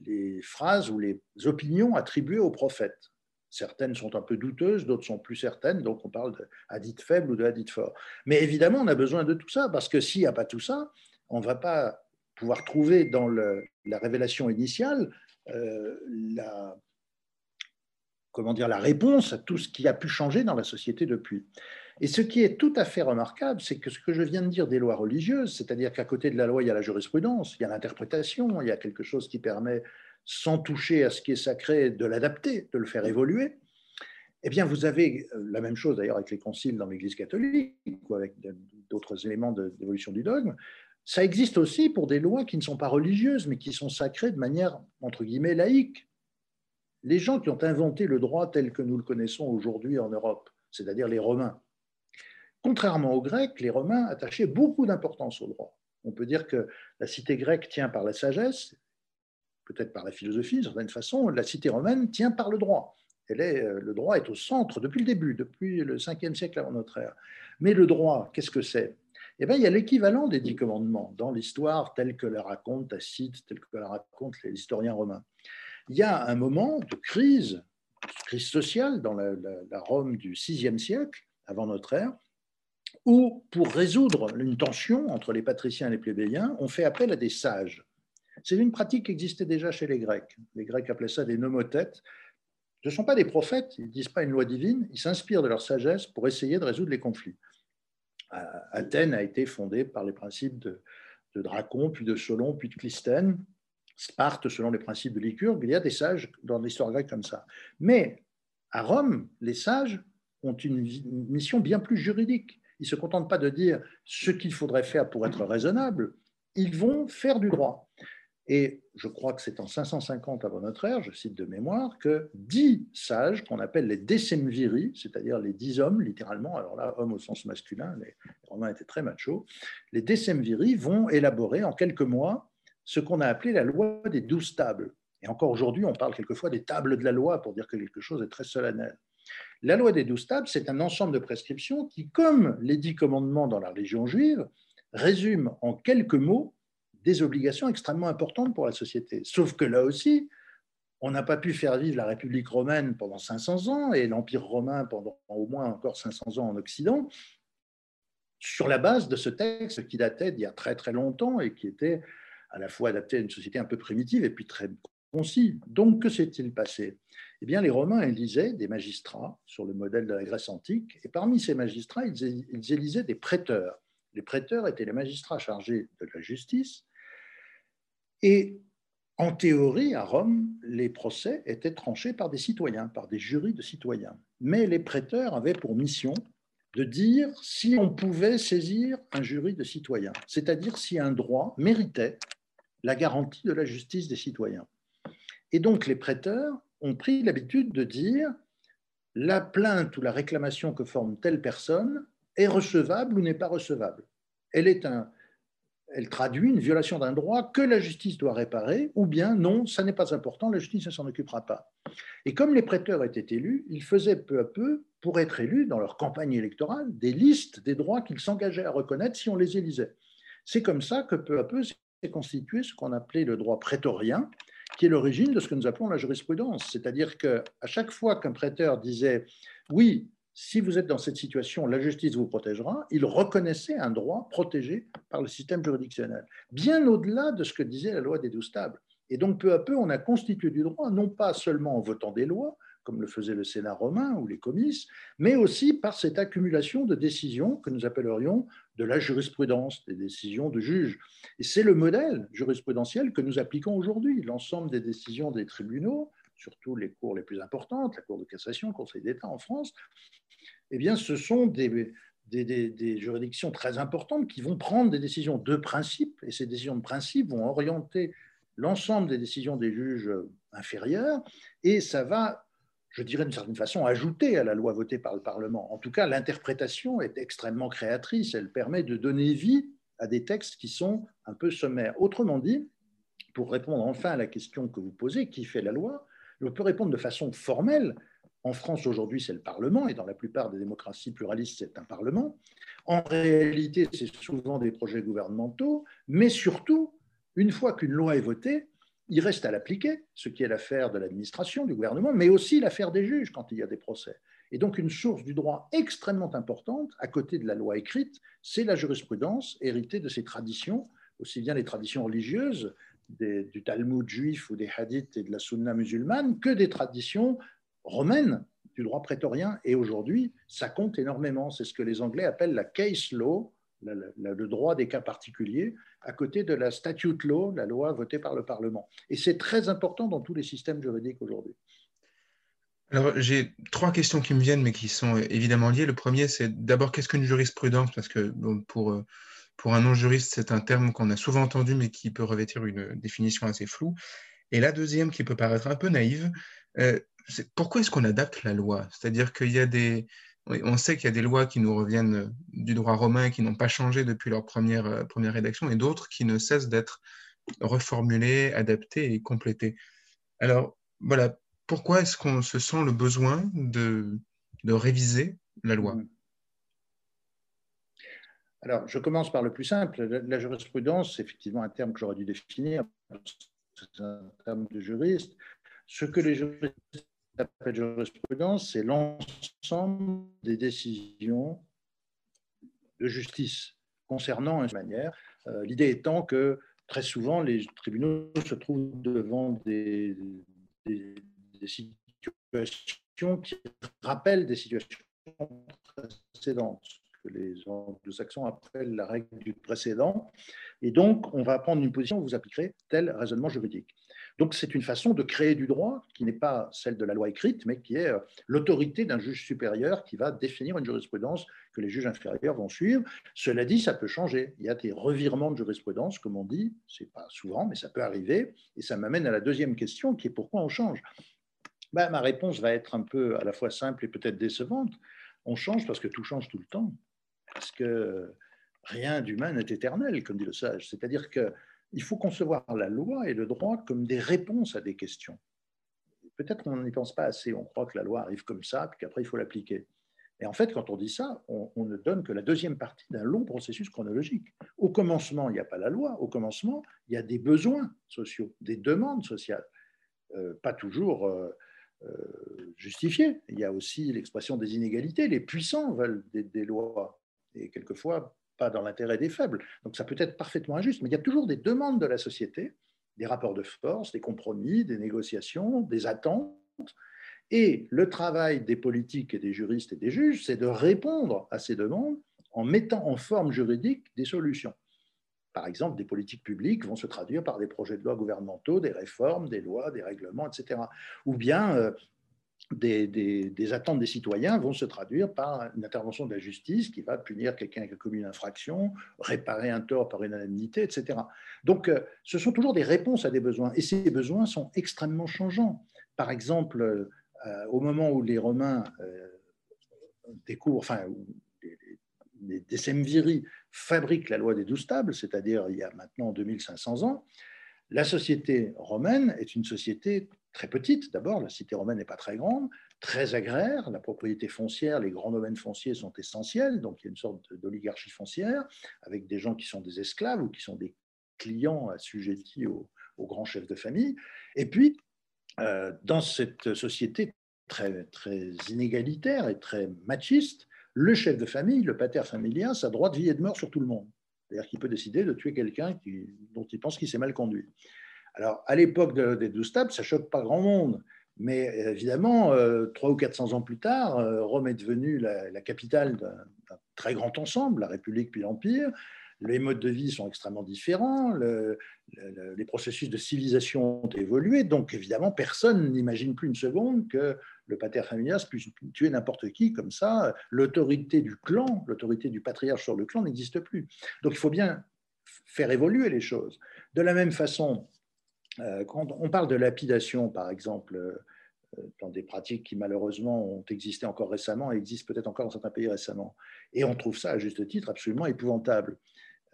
les phrases ou les opinions attribuées aux prophètes. Certaines sont un peu douteuses, d'autres sont plus certaines, donc on parle de hadith faible ou de hadith fort. Mais évidemment, on a besoin de tout ça, parce que s'il n'y a pas tout ça, on ne va pas pouvoir trouver dans la révélation initiale euh, la, comment dire, la réponse à tout ce qui a pu changer dans la société depuis. Et ce qui est tout à fait remarquable, c'est que ce que je viens de dire des lois religieuses, c'est-à-dire qu'à côté de la loi, il y a la jurisprudence, il y a l'interprétation, il y a quelque chose qui permet, sans toucher à ce qui est sacré, de l'adapter, de le faire évoluer. Eh bien, vous avez euh, la même chose d'ailleurs avec les conciles dans l'Église catholique ou avec d'autres éléments d'évolution du dogme ça existe aussi pour des lois qui ne sont pas religieuses, mais qui sont sacrées de manière, entre guillemets, laïque. Les gens qui ont inventé le droit tel que nous le connaissons aujourd'hui en Europe, c'est-à-dire les Romains, contrairement aux Grecs, les Romains attachaient beaucoup d'importance au droit. On peut dire que la cité grecque tient par la sagesse, peut-être par la philosophie, d'une certaine façon, la cité romaine tient par le droit. Elle est, euh, le droit est au centre depuis le début, depuis le 5e siècle avant notre ère. Mais le droit, qu'est-ce que c'est? Eh bien, il y a l'équivalent des dix commandements dans l'histoire telle que la raconte Tacite, telle que la racontent les historiens romains. Il y a un moment de crise, crise sociale dans la, Rome du VIe siècle, avant notre ère, où, pour résoudre une tension entre les patriciens et les plébéiens, on fait appel à des sages. C'est une pratique qui existait déjà chez les Grecs. Les Grecs appelaient ça des nomothètes. Ce ne sont pas des prophètes, ils ne disent pas une loi divine, ils s'inspirent de leur sagesse pour essayer de résoudre les conflits. Athènes a été fondée par les principes de, Dracon, puis de Solon, puis de Clisthène. Sparte, selon les principes de Lycurgue. Il y a des sages dans l'histoire grecque comme ça. Mais à Rome, les sages ont une mission bien plus juridique. Ils ne se contentent pas de dire ce qu'il faudrait faire pour être raisonnable, ils vont faire du droit. Et je crois que c'est en 550 avant notre ère, je cite de mémoire, que dix sages, qu'on appelle les décemviris, c'est-à-dire les dix hommes, littéralement, alors là, hommes au sens masculin, les Romains étaient très machos, les décemviris vont élaborer en quelques mois ce qu'on a appelé la loi des douze tables. Et encore aujourd'hui, on parle quelquefois des tables de la loi pour dire que quelque chose est très solennel. La loi des douze tables, c'est un ensemble de prescriptions qui, comme les dix commandements dans la religion juive, résume en quelques mots des obligations extrêmement importantes pour la société. Sauf que là aussi, on n'a pas pu faire vivre la République romaine pendant 500 ans et l'Empire romain pendant au moins encore 500 ans en Occident sur la base de ce texte qui datait d'il y a très très longtemps et qui était à la fois adapté à une société un peu primitive et puis très concis. Donc, que s'est-il passé? Eh bien, les Romains élisaient des magistrats sur le modèle de la Grèce antique, et parmi ces magistrats, ils élisaient des prêteurs. Les prêteurs étaient les magistrats chargés de la justice, et en théorie, à Rome, les procès étaient tranchés par des citoyens, par des jurys de citoyens. Mais les prêteurs avaient pour mission de dire si on pouvait saisir un jury de citoyens, c'est-à-dire si un droit méritait la garantie de la justice des citoyens. Et donc les prêteurs ont pris l'habitude de dire la plainte ou la réclamation que forme telle personne est recevable ou n'est pas recevable. Elle est un, elle traduit une violation d'un droit que la justice doit réparer, ou bien non, ça n'est pas important, la justice ne s'en occupera pas. Et comme les prêteurs étaient élus, ils faisaient peu à peu, pour être élus dans leur campagne électorale, des listes des droits qu'ils s'engageaient à reconnaître si on les élisait. C'est comme ça que peu à peu s'est constitué ce qu'on appelait le droit prétorien, qui est l'origine de ce que nous appelons la jurisprudence. C'est-à-dire qu'à chaque fois qu'un prêteur disait oui, si vous êtes dans cette situation, la justice vous protégera, il reconnaissait un droit protégé par le système juridictionnel, bien au-delà de ce que disait la loi des douze tables. Et donc, peu à peu, on a constitué du droit, non pas seulement en votant des lois, comme le faisait le Sénat romain ou les comices, mais aussi par cette accumulation de décisions que nous appellerions de la jurisprudence, des décisions de juges. Et c'est le modèle jurisprudentiel que nous appliquons aujourd'hui. L'ensemble des décisions des tribunaux, surtout les cours les plus importantes, la Cour de cassation, le Conseil d'État en France, eh bien, ce sont des, des, juridictions très importantes qui vont prendre des décisions de principe, et ces décisions de principe vont orienter l'ensemble des décisions des juges inférieurs, et ça va, je dirais d'une certaine façon, ajouter à la loi votée par le Parlement. En tout cas, l'interprétation est extrêmement créatrice, elle permet de donner vie à des textes qui sont un peu sommaires. Autrement dit, pour répondre enfin à la question que vous posez, qui fait la loi, on peut répondre de façon formelle. En France, aujourd'hui, c'est le Parlement, et dans la plupart des démocraties pluralistes, c'est un Parlement. En réalité, c'est souvent des projets gouvernementaux, mais surtout, une fois qu'une loi est votée, il reste à l'appliquer, ce qui est l'affaire de l'administration, du gouvernement, mais aussi l'affaire des juges quand il y a des procès. Et donc, une source du droit extrêmement importante, à côté de la loi écrite, c'est la jurisprudence héritée de ces traditions, aussi bien les traditions religieuses du Talmud juif ou des hadiths et de la sunna musulmane que des traditions romaines du droit prétorien. Et aujourd'hui, ça compte énormément. C'est ce que les Anglais appellent la case law, le droit des cas particuliers, à côté de la statute law, la loi votée par le Parlement. Et c'est très important dans tous les systèmes juridiques aujourd'hui. Alors, j'ai trois questions qui me viennent, mais qui sont évidemment liées. Le premier, c'est d'abord, qu'est-ce qu'une jurisprudence? Parce que pour pour un non-juriste, c'est un terme qu'on a souvent entendu, mais qui peut revêtir une définition assez floue. Et la deuxième, qui peut paraître un peu naïve, euh, pourquoi est-ce qu'on adapte la loi? C'est-à-dire qu'il y a des... On sait qu'il y a des lois qui nous reviennent du droit romain et qui n'ont pas changé depuis leur première, euh, première rédaction, et d'autres qui ne cessent d'être reformulées, adaptées et complétées. Alors, voilà, pourquoi est-ce qu'on se sent le besoin de, de réviser la loi? Mmh. Alors, je commence par le plus simple. La, jurisprudence, c'est effectivement un terme que j'aurais dû définir. C'est un terme de juriste. Ce que les juristes appellent jurisprudence, c'est l'ensemble des décisions de justice concernant une manière. Euh, l'idée étant que très souvent, les tribunaux se trouvent devant des, situations qui rappellent des situations précédentes les anglo-saxons appellent la règle du précédent. Et donc, on va prendre une position vous appliquerez tel raisonnement juridique. Donc, c'est une façon de créer du droit qui n'est pas celle de la loi écrite, mais qui est euh, l'autorité d'un juge supérieur qui va définir une jurisprudence que les juges inférieurs vont suivre. Cela dit, ça peut changer. Il y a des revirements de jurisprudence, comme on dit. C'est pas souvent, mais ça peut arriver. Et ça m'amène à la deuxième question, qui est pourquoi on change? Ben, ma réponse va être un peu à la fois simple et peut-être décevante. On change parce que tout change tout le temps parce que rien d'humain n'est éternel, comme dit le sage. C'est-à-dire qu'il faut concevoir la loi et le droit comme des réponses à des questions. Peut-être qu'on n'y pense pas assez, on croit que la loi arrive comme ça, puis qu'après il faut l'appliquer. Et en fait, quand on dit ça, on, ne donne que la deuxième partie d'un long processus chronologique. Au commencement, il n'y a pas la loi. Au commencement, il y a des besoins sociaux, des demandes sociales, euh, pas toujours euh, euh, justifiées. Il y a aussi l'expression des inégalités. Les puissants veulent des lois et quelquefois pas dans l'intérêt des faibles. Donc ça peut être parfaitement injuste, mais il y a toujours des demandes de la société, des rapports de force, des compromis, des négociations, des attentes. Et le travail des politiques et des juristes et des juges, c'est de répondre à ces demandes en mettant en forme juridique des solutions. Par exemple, des politiques publiques vont se traduire par des projets de loi gouvernementaux, des réformes, des lois, des règlements, etc. Ou bien euh, des, attentes des citoyens vont se traduire par une intervention de la justice qui va punir quelqu'un qui a commis une infraction, réparer un tort par une indemnité, etc. Donc, euh, ce sont toujours des réponses à des besoins, et ces besoins sont extrêmement changeants. Par exemple, euh, au moment où les Romains euh, découvrent, enfin, les, les fabrique la loi des douze tables, c'est-à-dire il y a maintenant 2500 ans, la société romaine est une société très petite. D'abord, la cité romaine n'est pas très grande, très agraire. La propriété foncière, les grands domaines fonciers sont essentiels. Donc, il y a une sorte d'oligarchie foncière avec des gens qui sont des esclaves ou qui sont des clients assujettis aux, grands chefs de famille. Et puis, euh, dans cette société très, très inégalitaire et très machiste, le chef de famille, le pater familias, a droit de vie et de mort sur tout le monde. C'est-à-dire qu'il peut décider de tuer quelqu'un dont il pense qu'il s'est mal conduit. Alors, à l'époque des douze tables, ça choque pas grand monde. Mais évidemment, euh, trois ou 400 ans plus tard, euh, Rome est devenue la, capitale d'un très grand ensemble, la République puis l'Empire. Les modes de vie sont extrêmement différents, les processus de civilisation ont évolué, donc évidemment, personne n'imagine plus une seconde que le pater familias puisse tuer n'importe qui comme ça. L'autorité du clan, l'autorité du patriarche sur le clan n'existe plus. Donc il faut bien faire évoluer les choses. De la même façon, euh, quand on parle de lapidation, par exemple, euh, dans des pratiques qui malheureusement ont existé encore récemment et existent peut-être encore dans certains pays récemment, et on trouve ça à juste titre absolument épouvantable.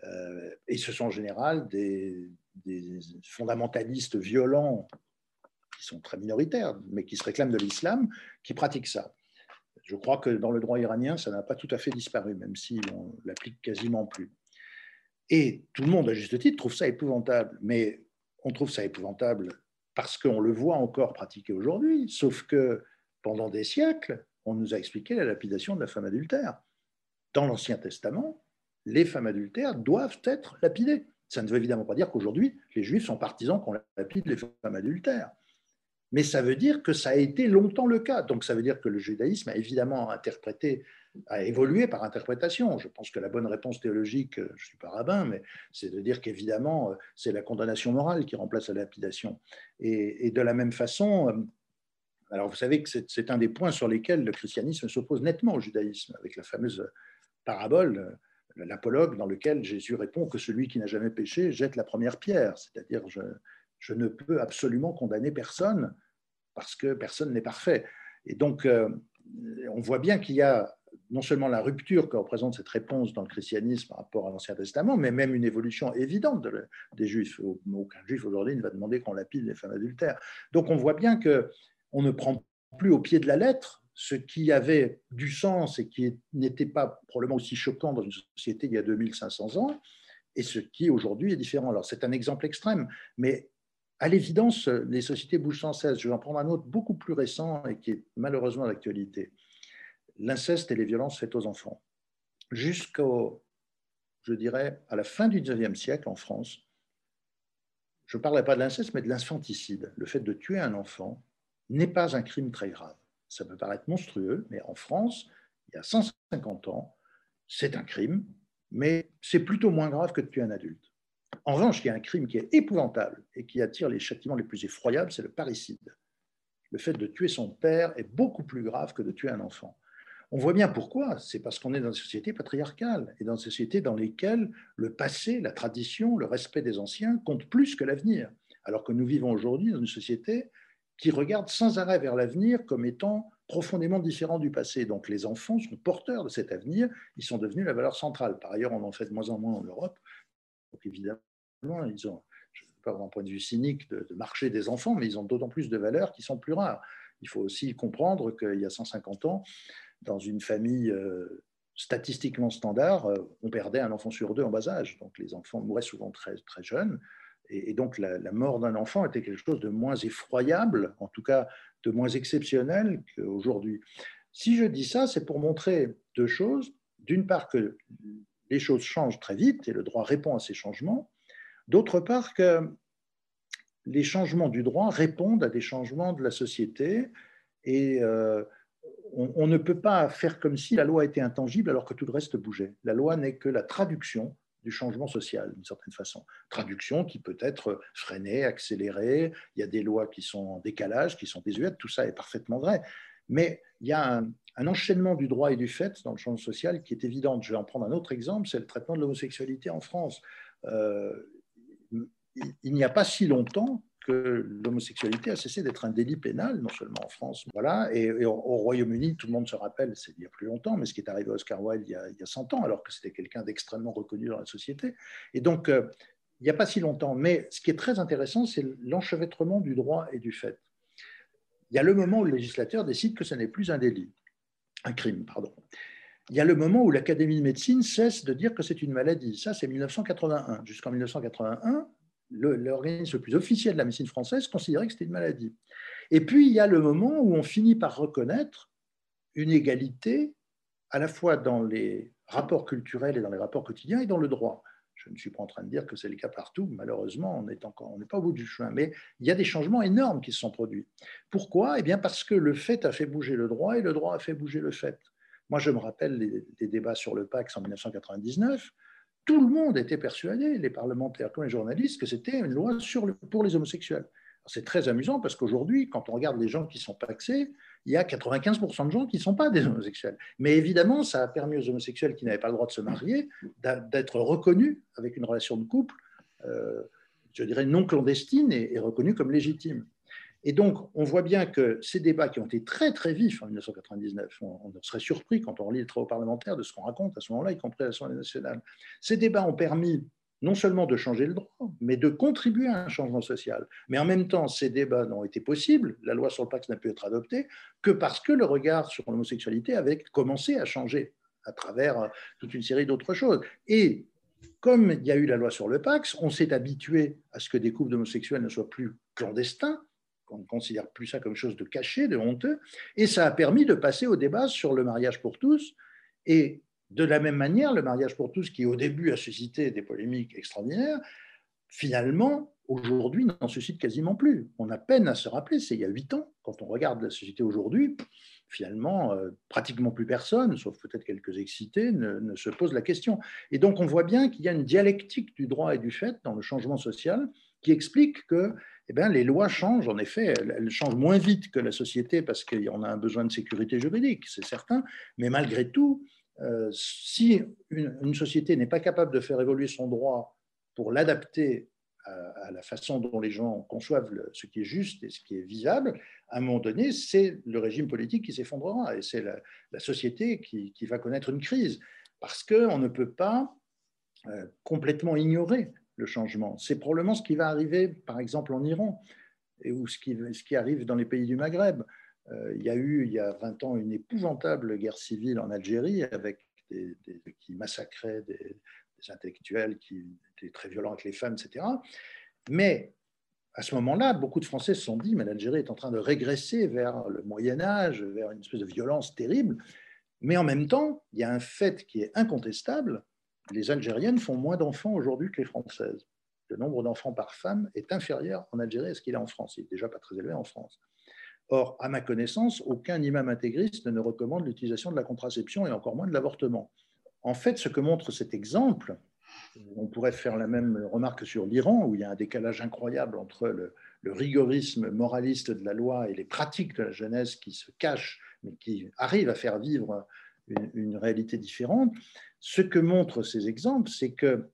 Euh, et ce sont en général des, fondamentalistes violents qui sont très minoritaires, mais qui se réclament de l'islam, qui pratiquent ça. Je crois que dans le droit iranien, ça n'a pas tout à fait disparu, même si on l'applique quasiment plus. Et tout le monde, à juste titre, trouve ça épouvantable. Mais on trouve ça épouvantable parce qu'on le voit encore pratiquer aujourd'hui, sauf que pendant des siècles, on nous a expliqué la lapidation de la femme adultère. Dans l'Ancien Testament, les femmes adultères doivent être lapidées. Ça ne veut évidemment pas dire qu'aujourd'hui, les Juifs sont partisans qu'on lapide les femmes adultères mais ça veut dire que ça a été longtemps le cas. Donc ça veut dire que le judaïsme a évidemment interprété, a évolué par interprétation. Je pense que la bonne réponse théologique, je ne suis pas rabbin, mais c'est de dire qu'évidemment, c'est la condamnation morale qui remplace la lapidation. Et, de la même façon, alors vous savez que c'est un des points sur lesquels le christianisme s'oppose nettement au judaïsme, avec la fameuse parabole l'apologue dans lequel Jésus répond que celui qui n'a jamais péché jette la première pierre, c'est-à-dire je ne peux absolument condamner personne parce que personne n'est parfait. Et donc, euh, on voit bien qu'il y a non seulement la rupture que représente cette réponse dans le christianisme par rapport à l'Ancien Testament, mais même une évolution évidente des Juifs. Aucun Juif aujourd'hui ne va demander qu'on lapide les femmes adultères. Donc, on voit bien que on ne prend plus au pied de la lettre ce qui avait du sens et qui n'était pas probablement aussi choquant dans une société il y a 2500 ans, et ce qui aujourd'hui est différent. Alors c'est un exemple extrême, mais à l'évidence, les sociétés bougent sans cesse. Je vais en prendre un autre beaucoup plus récent et qui est malheureusement d'actualité. L'inceste et les violences faites aux enfants. Jusqu'au, je dirais, à la fin du XIXe siècle en France, je ne parlerai pas de l'inceste, mais de l'infanticide. Le fait de tuer un enfant n'est pas un crime très grave. Ça peut paraître monstrueux, mais en France, il y a 150 ans, c'est un crime, mais c'est plutôt moins grave que de tuer un adulte. En revanche, il y a un crime qui est épouvantable et qui attire les châtiments les plus effroyables, c'est le parricide. Le fait de tuer son père est beaucoup plus grave que de tuer un enfant. On voit bien pourquoi. C'est parce qu'on est dans une société patriarcale et dans une société dans lesquelles le passé, la tradition, le respect des anciens comptent plus que l'avenir. Alors que nous vivons aujourd'hui dans une société qui regarde sans arrêt vers l'avenir comme étant profondément différent du passé. Donc les enfants sont porteurs de cet avenir, ils sont devenus la valeur centrale. Par ailleurs, on en fait de moins en moins en Europe, donc évidemment, ils ont, je ne veux pas avoir un point de vue cynique de, marché des enfants, mais ils ont d'autant plus de valeurs qui sont plus rares. Il faut aussi comprendre qu'il y a 150 ans, dans une famille euh, statistiquement standard, euh, on perdait un enfant sur deux en bas âge. Donc les enfants mouraient souvent très, très jeunes. Et, donc la mort d'un enfant était quelque chose de moins effroyable, en tout cas de moins exceptionnel qu'aujourd'hui. Si je dis ça, c'est pour montrer deux choses. D'une part, que les choses changent très vite et le droit répond à ces changements. D'autre part, que les changements du droit répondent à des changements de la société et euh, on, ne peut pas faire comme si la loi était intangible alors que tout le reste bougeait. La loi n'est que la traduction du changement social, d'une certaine façon. Traduction qui peut être freinée, accélérée. Il y a des lois qui sont en décalage, qui sont désuètes. Tout ça est parfaitement vrai. Mais il y a un, enchaînement du droit et du fait dans le champ social qui est évident. Je vais en prendre un autre exemple, c'est le traitement de l'homosexualité en France. Euh, il n'y a pas si longtemps, que l'homosexualité a cessé d'être un délit pénal, non seulement en France, voilà, et, au, Royaume-Uni, tout le monde se rappelle, c'est il y a plus longtemps, mais ce qui est arrivé à Oscar Wilde il y a, il y a 100 ans, alors que c'était quelqu'un d'extrêmement reconnu dans la société. Et donc, euh, il n'y a pas si longtemps. Mais ce qui est très intéressant, c'est l'enchevêtrement du droit et du fait. Il y a le moment où le législateur décide que ce n'est plus un délit, un crime, pardon. Il y a le moment où l'Académie de médecine cesse de dire que c'est une maladie. Ça, c'est 1981. Jusqu'en 1981, l'organisme le, plus officiel de la médecine française considérait que c'était une maladie. Et puis, il y a le moment où on finit par reconnaître une égalité à la fois dans les rapports culturels et dans les rapports quotidiens et dans le droit. Je ne suis pas en train de dire que c'est le cas partout. Malheureusement, on n'est encore, on n'est pas au bout du chemin. Mais il y a des changements énormes qui se sont produits. Pourquoi? Eh bien, parce que le fait a fait bouger le droit et le droit a fait bouger le fait. Moi, je me rappelle les, débats sur le Pax en 1999. Tout le monde était persuadé, les parlementaires comme les journalistes, que c'était une loi pour les homosexuels. C'est très amusant parce qu'aujourd'hui, quand on regarde les gens qui sont paxés, il y a 95% de gens qui ne sont pas des homosexuels. Mais évidemment, ça a permis aux homosexuels qui n'avaient pas le droit de se marier d'être reconnus avec une relation de couple, euh, je dirais non clandestine et, reconnue comme légitime. Et donc, on voit bien que ces débats qui ont été très très vifs en 1999, on, serait surpris quand on lit les travaux parlementaires de ce qu'on raconte à ce moment-là, y compris à l'Assemblée nationale. Ces débats ont permis non seulement de changer le droit, mais de contribuer à un changement social. Mais en même temps, ces débats n'ont été possibles, la loi sur le Pax n'a pu être adoptée, que parce que le regard sur l'homosexualité avait commencé à changer à travers toute une série d'autres choses. Et comme il y a eu la loi sur le Pax, on s'est habitué à ce que des couples d'homosexuels ne soient plus clandestins, qu'on ne considère plus ça comme chose de caché, de honteux, et ça a permis de passer au débat sur le mariage pour tous. Et de la même manière, le mariage pour tous, qui au début a suscité des polémiques extraordinaires, finalement, aujourd'hui, n'en suscite quasiment plus. On a peine à se rappeler, c'est il y a huit ans. Quand on regarde la société aujourd'hui, finalement, euh, pratiquement plus personne, sauf peut-être quelques excités, ne, se pose la question. Et donc, on voit bien qu'il y a une dialectique du droit et du fait dans le changement social qui explique que eh bien, les lois changent, en effet, elles, changent moins vite que la société parce qu'on a un besoin de sécurité juridique, c'est certain, mais malgré tout, euh, si une, société n'est pas capable de faire évoluer son droit pour l'adapter à, la façon dont les gens conçoivent ce qui est juste et ce qui est visable, à un moment donné, c'est le régime politique qui s'effondrera et c'est la, société qui, va connaître une crise. Parce qu'on ne peut pas euh, complètement ignorer le changement. C'est probablement ce qui va arriver, par exemple, en Iran et ou ce qui, arrive dans les pays du Maghreb. Euh, il y a eu, il y a 20 ans, une épouvantable guerre civile en Algérie avec des, qui massacraient des, intellectuels, qui étaient très violents avec les femmes, etc. Mais à ce moment-là, beaucoup de Français se sont dit, mais l'Algérie est en train de régresser vers le Moyen Âge, vers une espèce de violence terrible. Mais en même temps, il y a un fait qui est incontestable, les Algériennes font moins d'enfants aujourd'hui que les Françaises. Le nombre d'enfants par femme est inférieur en Algérie à ce qu'il est en France. Il n'est déjà pas très élevé en France. Or, à ma connaissance, aucun imam intégriste ne recommande l'utilisation de la contraception et encore moins de l'avortement. En fait, ce que montre cet exemple, on pourrait faire la même remarque sur l'Iran, où il y a un décalage incroyable entre le, rigorisme moraliste de la loi et les pratiques de la jeunesse qui se cachent, mais qui arrivent à faire vivre une, réalité différente. Ce que montrent ces exemples, c'est que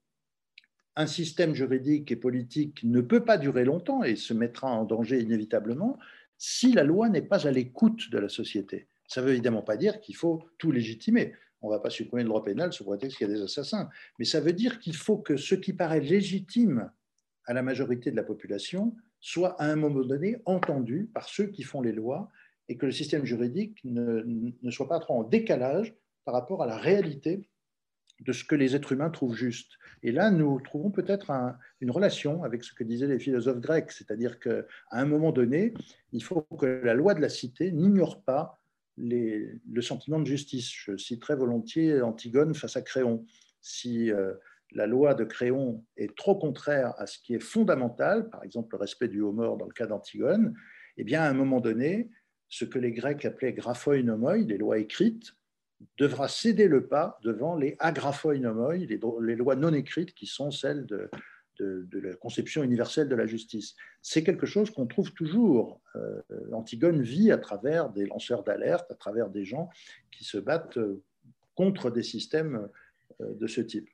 un système juridique et politique ne peut pas durer longtemps et se mettra en danger inévitablement si la loi n'est pas à l'écoute de la société. Ça ne veut évidemment pas dire qu'il faut tout légitimer. On ne va pas supprimer le droit pénal sous prétexte qu'il y a des assassins. Mais ça veut dire qu'il faut que ce qui paraît légitime à la majorité de la population soit à un moment donné entendu par ceux qui font les lois et que le système juridique ne, soit pas trop en décalage par rapport à la réalité de ce que les êtres humains trouvent juste. Et là, nous trouvons peut-être une relation avec ce que disaient les philosophes grecs, c'est-à-dire qu'à un moment donné, il faut que la loi de la cité n'ignore pas le sentiment de justice. Je citerai volontiers Antigone face à Créon. Si euh, la loi de Créon est trop contraire à ce qui est fondamental, par exemple le respect du haut mort dans le cas d'Antigone, eh bien, à un moment donné, ce que les Grecs appelaient graphoi nomoi, les lois écrites, devra céder le pas devant les agraphoinomoi, les, les lois non écrites qui sont celles de, la conception universelle de la justice. C'est quelque chose qu'on trouve toujours. Euh, Antigone vit à travers des lanceurs d'alerte, à travers des gens qui se battent euh, contre des systèmes euh, de ce type.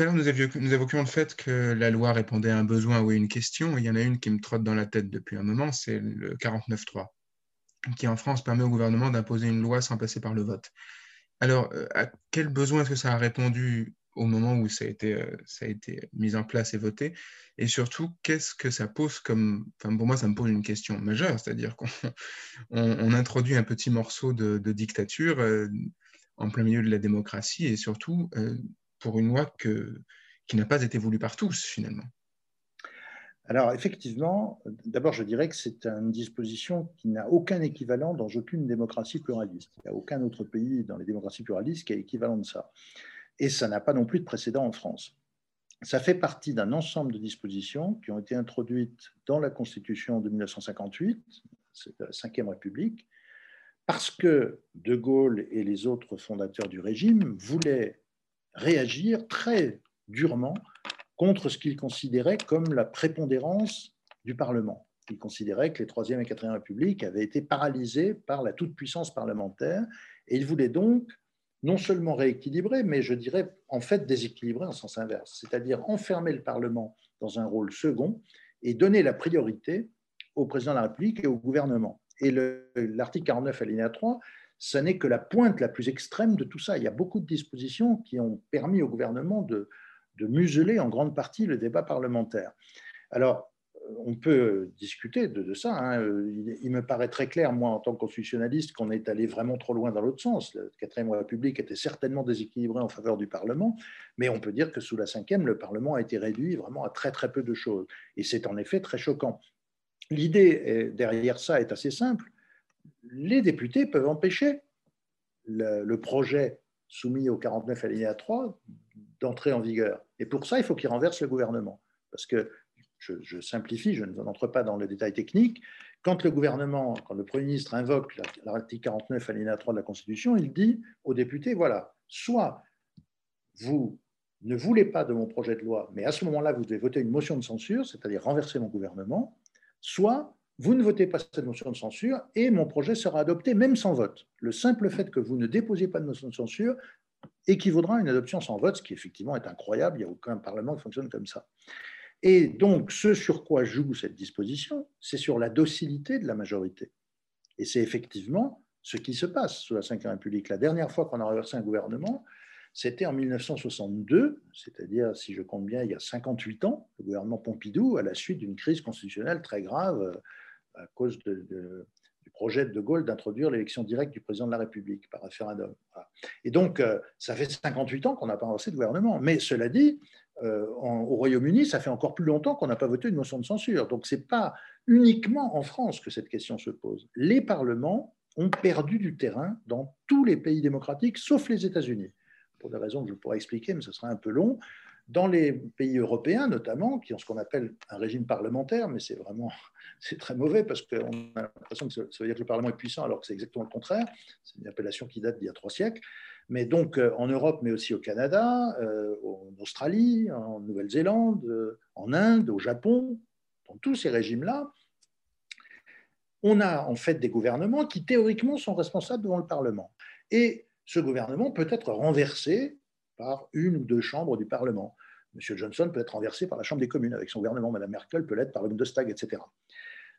À l'heure, nous, évoquions le fait que la loi répondait à un besoin ou à une question. Il y en a une qui me trotte dans la tête depuis un moment, c'est le 49.3, qui en France permet au gouvernement d'imposer une loi sans passer par le vote. Alors, euh, à quel besoin est-ce que ça a répondu au moment où ça a été, euh, ça mis en place et voté? Et surtout, qu'est-ce que ça pose comme... Enfin, pour moi, ça me pose une question majeure, c'est-à-dire qu'on on, introduit un petit morceau de, dictature euh, en plein milieu de la démocratie et surtout pour une loi qui n'a pas été voulue par tous, finalement. Alors, effectivement, d'abord, je dirais que c'est une disposition qui n'a aucun équivalent dans aucune démocratie pluraliste. Il n'y a aucun autre pays dans les démocraties pluralistes qui a équivalent de ça. Et ça n'a pas non plus de précédent en France. Ça fait partie d'un ensemble de dispositions qui ont été introduites dans la Constitution de 1958, c'est la Ve République, parce que De Gaulle et les autres fondateurs du régime voulaient réagir très durement contre ce qu'il considérait comme la prépondérance du Parlement. Il considérait que les Troisième et Quatrième Républiques avaient été paralysées par la toute-puissance parlementaire et il voulait donc non seulement rééquilibrer, mais je dirais en fait déséquilibrer en sens inverse, c'est-à-dire enfermer le Parlement dans un rôle second et donner la priorité au président de la République et au gouvernement. Et l'article 49 alinéa 3 ce n'est que la pointe la plus extrême de tout ça. Il y a beaucoup de dispositions qui ont permis au gouvernement de, museler en grande partie le débat parlementaire. Alors, on peut discuter de, ça. Hein. Il, me paraît très clair, moi, en tant que constitutionnaliste, qu'on est allé vraiment trop loin dans l'autre sens. La quatrième République était certainement déséquilibrée en faveur du Parlement, mais on peut dire que sous la cinquième, le Parlement a été réduit vraiment à très très peu de choses. Et c'est en effet très choquant. L'idée derrière ça est assez simple les députés peuvent empêcher le, projet soumis au 49 alinéa 3 d'entrer en vigueur. Et pour ça, il faut qu'il renverse le gouvernement. Parce que, je, simplifie, je ne pas dans le détail technique, quand le gouvernement, quand le Premier ministre invoque l'article 49 alinéa 3 de la Constitution, il dit aux députés, voilà, soit vous ne voulez pas de mon projet de loi, mais à ce moment-là, vous devez voter une motion de censure, c'est-à-dire renverser mon gouvernement, soit vous ne votez pas cette motion de censure et mon projet sera adopté même sans vote. Le simple fait que vous ne déposiez pas de motion de censure équivaudra à une adoption sans vote, ce qui effectivement est incroyable. Il n'y a aucun Parlement qui fonctionne comme ça. Et donc, ce sur quoi joue cette disposition, c'est sur la docilité de la majorité. Et c'est effectivement ce qui se passe sous la Ve République. La dernière fois qu'on a reversé un gouvernement, c'était en 1962, c'est-à-dire, si je compte bien, il y a 58 ans, le gouvernement Pompidou, à la suite d'une crise constitutionnelle très grave à cause du projet de De Gaulle d'introduire l'élection directe du président de la République par référendum. Et donc, euh, ça fait 58 ans qu'on n'a pas avancé de gouvernement. Mais cela dit, euh, au Royaume-Uni, ça fait encore plus longtemps qu'on n'a pas voté une motion de censure. Donc, ce n'est pas uniquement en France que cette question se pose. Les parlements ont perdu du terrain dans tous les pays démocratiques, sauf les États-Unis. Pour des raisons que je pourrais expliquer, mais ce sera un peu long. Dans les pays européens, notamment, qui ont ce qu'on appelle un régime parlementaire, mais c'est vraiment c'est très mauvais parce qu'on a l'impression que ça veut dire que le Parlement est puissant alors que c'est exactement le contraire. C'est une appellation qui date d'il y a trois siècles. Mais donc euh, en Europe, mais aussi au Canada, euh, en Australie, en Nouvelle-Zélande, euh, en Inde, au Japon, dans tous ces régimes-là, on a en fait des gouvernements qui théoriquement sont responsables devant le Parlement. Et ce gouvernement peut être renversé par une ou deux chambres du Parlement. M. Johnson peut être renversé par la Chambre des communes avec son gouvernement, Mme Merkel peut l'être par le Bundestag, etc.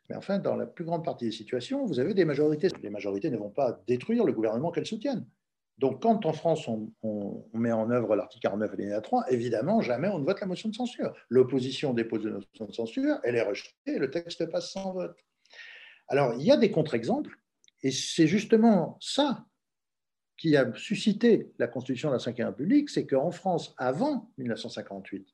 Mais enfin, dans la plus grande partie des situations, vous avez des majorités. Les majorités ne vont pas détruire le gouvernement qu'elles soutiennent. Donc, quand en France, on, met en œuvre l'article 49 alinéa 3, évidemment, jamais on ne vote la motion de censure. L'opposition dépose une motion de censure, elle est rejetée, et le texte passe sans vote. Alors, il y a des contre-exemples, et c'est justement ça qui a suscité la constitution de la Ve République, c'est qu'en France, avant 1958,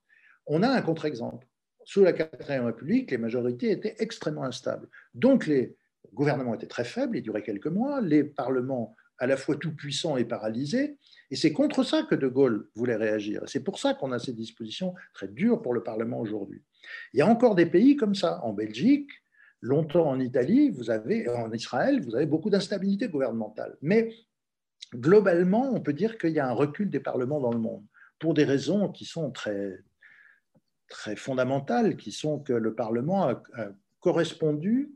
on a un contre-exemple. Sous la Quatrième République, les majorités étaient extrêmement instables. Donc les gouvernements étaient très faibles, ils duraient quelques mois, les parlements à la fois tout puissants et paralysés, et c'est contre ça que De Gaulle voulait réagir. C'est pour ça qu'on a ces dispositions très dures pour le Parlement aujourd'hui. Il y a encore des pays comme ça. En Belgique, longtemps en Italie, vous avez, en Israël, vous avez beaucoup d'instabilité gouvernementale. Mais globalement, on peut dire qu'il y a un recul des parlements dans le monde, pour des raisons qui sont très, fondamentales, qui sont que le Parlement a, correspondu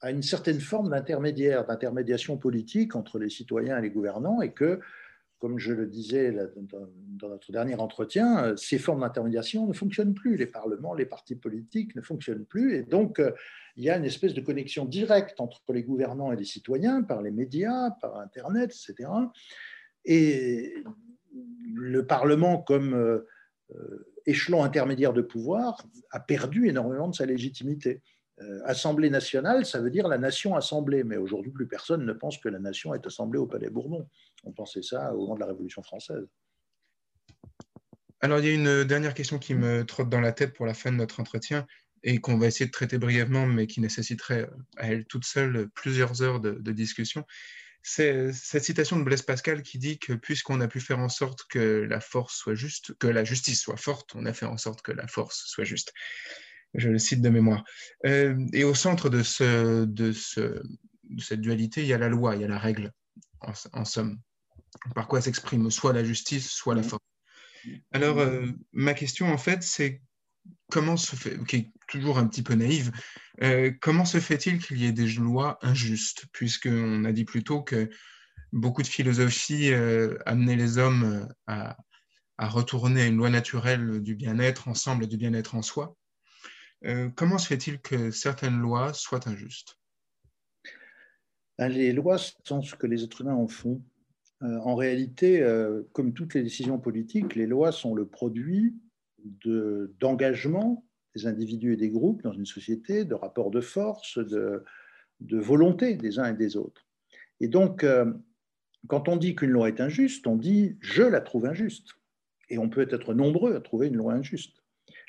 à une certaine forme d'intermédiaire, d'intermédiation politique entre les citoyens et les gouvernants, et que comme je le disais dans notre dernier entretien, ces formes d'intermédiation ne fonctionnent plus. Les parlements, les partis politiques ne fonctionnent plus. Et donc, il y a une espèce de connexion directe entre les gouvernants et les citoyens par les médias, par Internet, etc. Et le Parlement, comme euh, échelon intermédiaire de pouvoir, a perdu énormément de sa légitimité. Euh, Assemblée nationale, ça veut dire la nation assemblée, mais aujourd'hui, plus personne ne pense que la nation est assemblée au Palais Bourbon. On pensait ça au moment de la Révolution française. Alors, il y a une dernière question qui me trotte dans la tête pour la fin de notre entretien et qu'on va essayer de traiter brièvement, mais qui nécessiterait à elle toute seule plusieurs heures de, discussion. C'est cette citation de Blaise Pascal qui dit que puisqu'on a pu faire en sorte que la force soit juste, que la justice soit forte, on a fait en sorte que la force soit juste je le cite de mémoire. Euh, et au centre de, ce, de, ce, de, cette dualité, il y a la loi, il y a la règle, en, somme. Par quoi s'exprime soit la justice, soit la force. Alors, euh, ma question, en fait, c'est comment se fait, qui est toujours un petit peu naïve, euh, comment se fait-il qu'il y ait des lois injustes, puisqu'on a dit plus tôt que beaucoup de philosophie amenaient les hommes à, à, retourner à une loi naturelle du bien-être ensemble et du bien-être en soi. Euh, comment se fait-il que certaines lois soient injustes? Ben, Les lois sont ce que les êtres humains en font. Euh, en réalité, euh, comme toutes les décisions politiques, les lois sont le produit d'engagement des individus et des groupes dans une société, de rapports de force, de, de volonté des uns et des autres. Et donc, quand on dit qu'une loi est injuste, on dit je la trouve injuste. Et on peut être nombreux à trouver une loi injuste.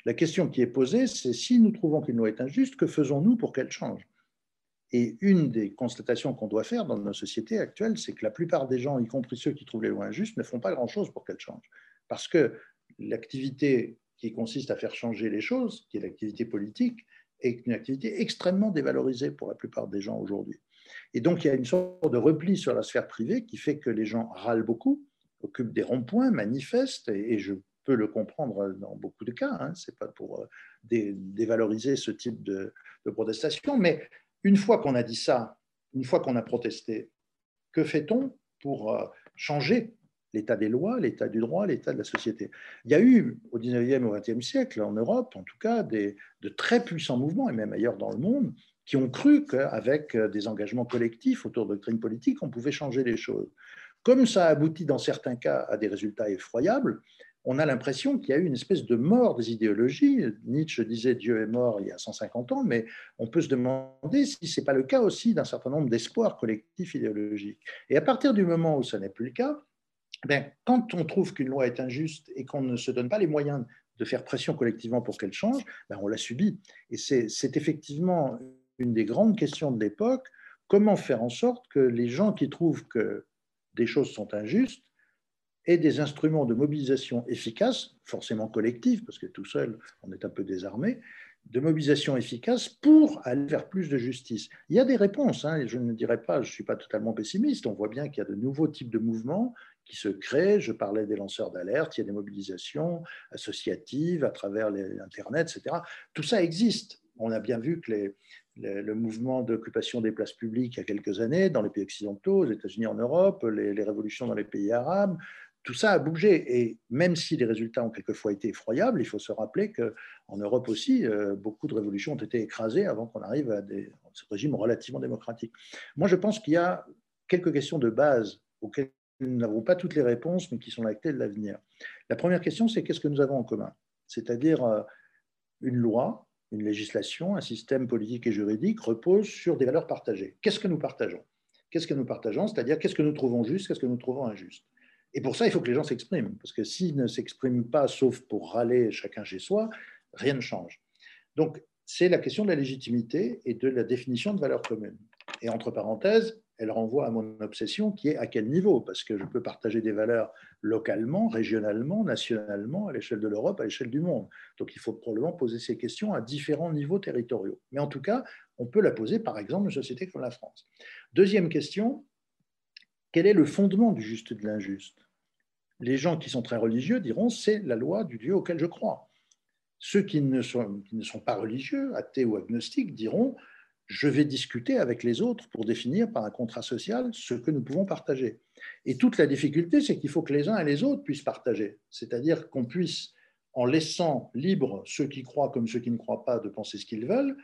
La question qui est posée, c'est si nous trouvons qu'une loi est injuste, que faisons-nous pour qu'elle change? Et une des constatations qu'on doit faire dans nos sociétés actuelles, c'est que la plupart des gens, y compris ceux qui trouvent les lois injustes, ne font pas grand-chose pour qu'elles changent. Parce que l'activité qui consiste à faire changer les choses, qui est l'activité politique, est une activité extrêmement dévalorisée pour la plupart des gens aujourd'hui. Et donc, il y a une sorte de repli sur la sphère privée qui fait que les gens râlent beaucoup, occupent des ronds-points, manifestent, et je peut le comprendre dans beaucoup de cas. Hein, Ce n'est pas pour euh, dévaloriser ce type de, protestation. Mais une fois qu'on a dit ça, une fois qu'on a protesté, que fait-on pour euh, changer l'état des lois, l'état du droit, l'état de la société? Il y a eu au 19e au 20e siècle, en Europe en tout cas, des, de très puissants mouvements, et même ailleurs dans le monde, qui ont cru qu'avec euh, des engagements collectifs autour de doctrines politiques, on pouvait changer les choses. Comme ça aboutit dans certains cas à des résultats effroyables, on a l'impression qu'il y a eu une espèce de mort des idéologies. Nietzsche disait Dieu est mort il y a 150 ans, mais on peut se demander si ce n'est pas le cas aussi d'un certain nombre d'espoirs collectifs idéologiques. Et à partir du moment où ce n'est plus le cas, ben, quand on trouve qu'une loi est injuste et qu'on ne se donne pas les moyens de faire pression collectivement pour qu'elle change, ben, on la subit. Et c'est effectivement une des grandes questions de l'époque, comment faire en sorte que les gens qui trouvent que des choses sont injustes et des instruments de mobilisation efficaces, forcément collectifs, parce que tout seul, on est un peu désarmé, de mobilisation efficace pour aller vers plus de justice. Il y a des réponses, hein, je ne dirais pas, je ne suis pas totalement pessimiste, on voit bien qu'il y a de nouveaux types de mouvements qui se créent, je parlais des lanceurs d'alerte, il y a des mobilisations associatives à travers l'Internet, etc. Tout ça existe. On a bien vu que le mouvement d'occupation des places publiques il y a quelques années dans les pays occidentaux, aux États-Unis, en Europe, les, révolutions dans les pays arabes, tout ça a bougé. Et même si les résultats ont quelquefois été effroyables, il faut se rappeler qu'en Europe aussi, euh, beaucoup de révolutions ont été écrasées avant qu'on arrive à des, ce régime relativement démocratique. Moi, je pense qu'il y a quelques questions de base auxquelles nous n'avons pas toutes les réponses, mais qui sont la clé de l'avenir. La première question, c'est qu'est-ce que nous avons en commun? C'est-à-dire euh, une loi, une législation, un système politique et juridique repose sur des valeurs partagées. Qu'est-ce que nous partageons? Qu'est-ce que nous partageons? C'est-à-dire qu'est-ce que nous trouvons juste, qu'est-ce que nous trouvons injuste? Et pour ça, il faut que les gens s'expriment, parce que s'ils ne s'expriment pas, sauf pour râler chacun chez soi, rien ne change. Donc, c'est la question de la légitimité et de la définition de valeurs communes. Et entre parenthèses, elle renvoie à mon obsession qui est à quel niveau? Parce que je peux partager des valeurs localement, régionalement, nationalement, à l'échelle de l'Europe, à l'échelle du monde. Donc il faut probablement poser ces questions à différents niveaux territoriaux. Mais en tout cas, on peut la poser par exemple une société comme la France. Deuxième question, quel est le fondement du juste et de l'injuste? Les gens qui sont très religieux diront c'est la loi du Dieu auquel je crois. Ceux qui ne, sont, pas religieux, athées ou agnostiques, diront je vais discuter avec les autres pour définir par un contrat social ce que nous pouvons partager. Et toute la difficulté, c'est qu'il faut que les uns et les autres puissent partager. C'est-à-dire qu'on puisse, en laissant libres ceux qui croient comme ceux qui ne croient pas de penser ce qu'ils veulent,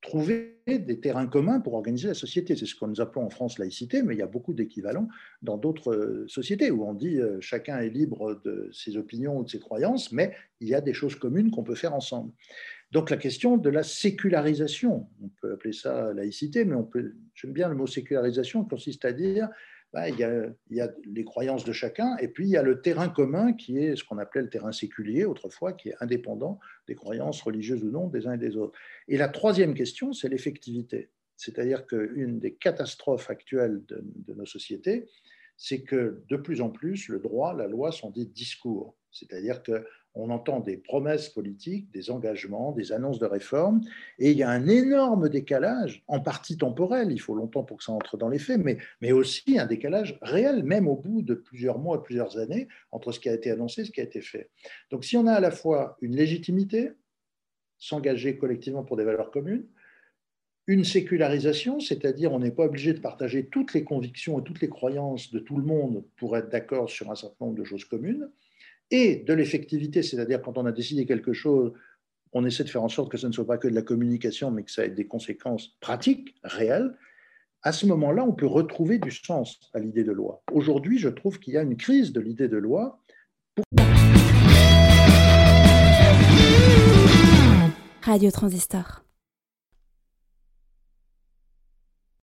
trouver des terrains communs pour organiser la société. C'est ce que nous appelons en France laïcité, mais il y a beaucoup d'équivalents dans d'autres euh, sociétés où on dit euh, chacun est libre de ses opinions ou de ses croyances, mais il y a des choses communes qu'on peut faire ensemble. Donc la question de la sécularisation, on peut appeler ça laïcité, mais on peut, j'aime bien le mot sécularisation, consiste à dire bah, il, y a, les croyances de chacun, et puis il y a le terrain commun qui est ce qu'on appelait le terrain séculier autrefois, qui est indépendant des croyances religieuses ou non des uns et des autres. Et la troisième question, c'est l'effectivité. C'est-à-dire qu'une des catastrophes actuelles de, de nos sociétés, c'est que de plus en plus, le droit, la loi sont des discours. C'est-à-dire que on entend des promesses politiques, des engagements, des annonces de réformes, et il y a un énorme décalage, en partie temporel, il faut longtemps pour que ça entre dans les faits, mais, mais aussi un décalage réel, même au bout de plusieurs mois, plusieurs années, entre ce qui a été annoncé et ce qui a été fait. Donc si on a à la fois une légitimité, s'engager collectivement pour des valeurs communes, une sécularisation, c'est-à-dire on n'est pas obligé de partager toutes les convictions et toutes les croyances de tout le monde pour être d'accord sur un certain nombre de choses communes, et de l'effectivité, c'est-à-dire quand on a décidé quelque chose, on essaie de faire en sorte que ce ne soit pas que de la communication, mais que ça ait des conséquences pratiques, réelles, à ce moment-là, on peut retrouver du sens à l'idée de loi. Aujourd'hui, je trouve qu'il y a une crise de l'idée de loi. Radio Transistor.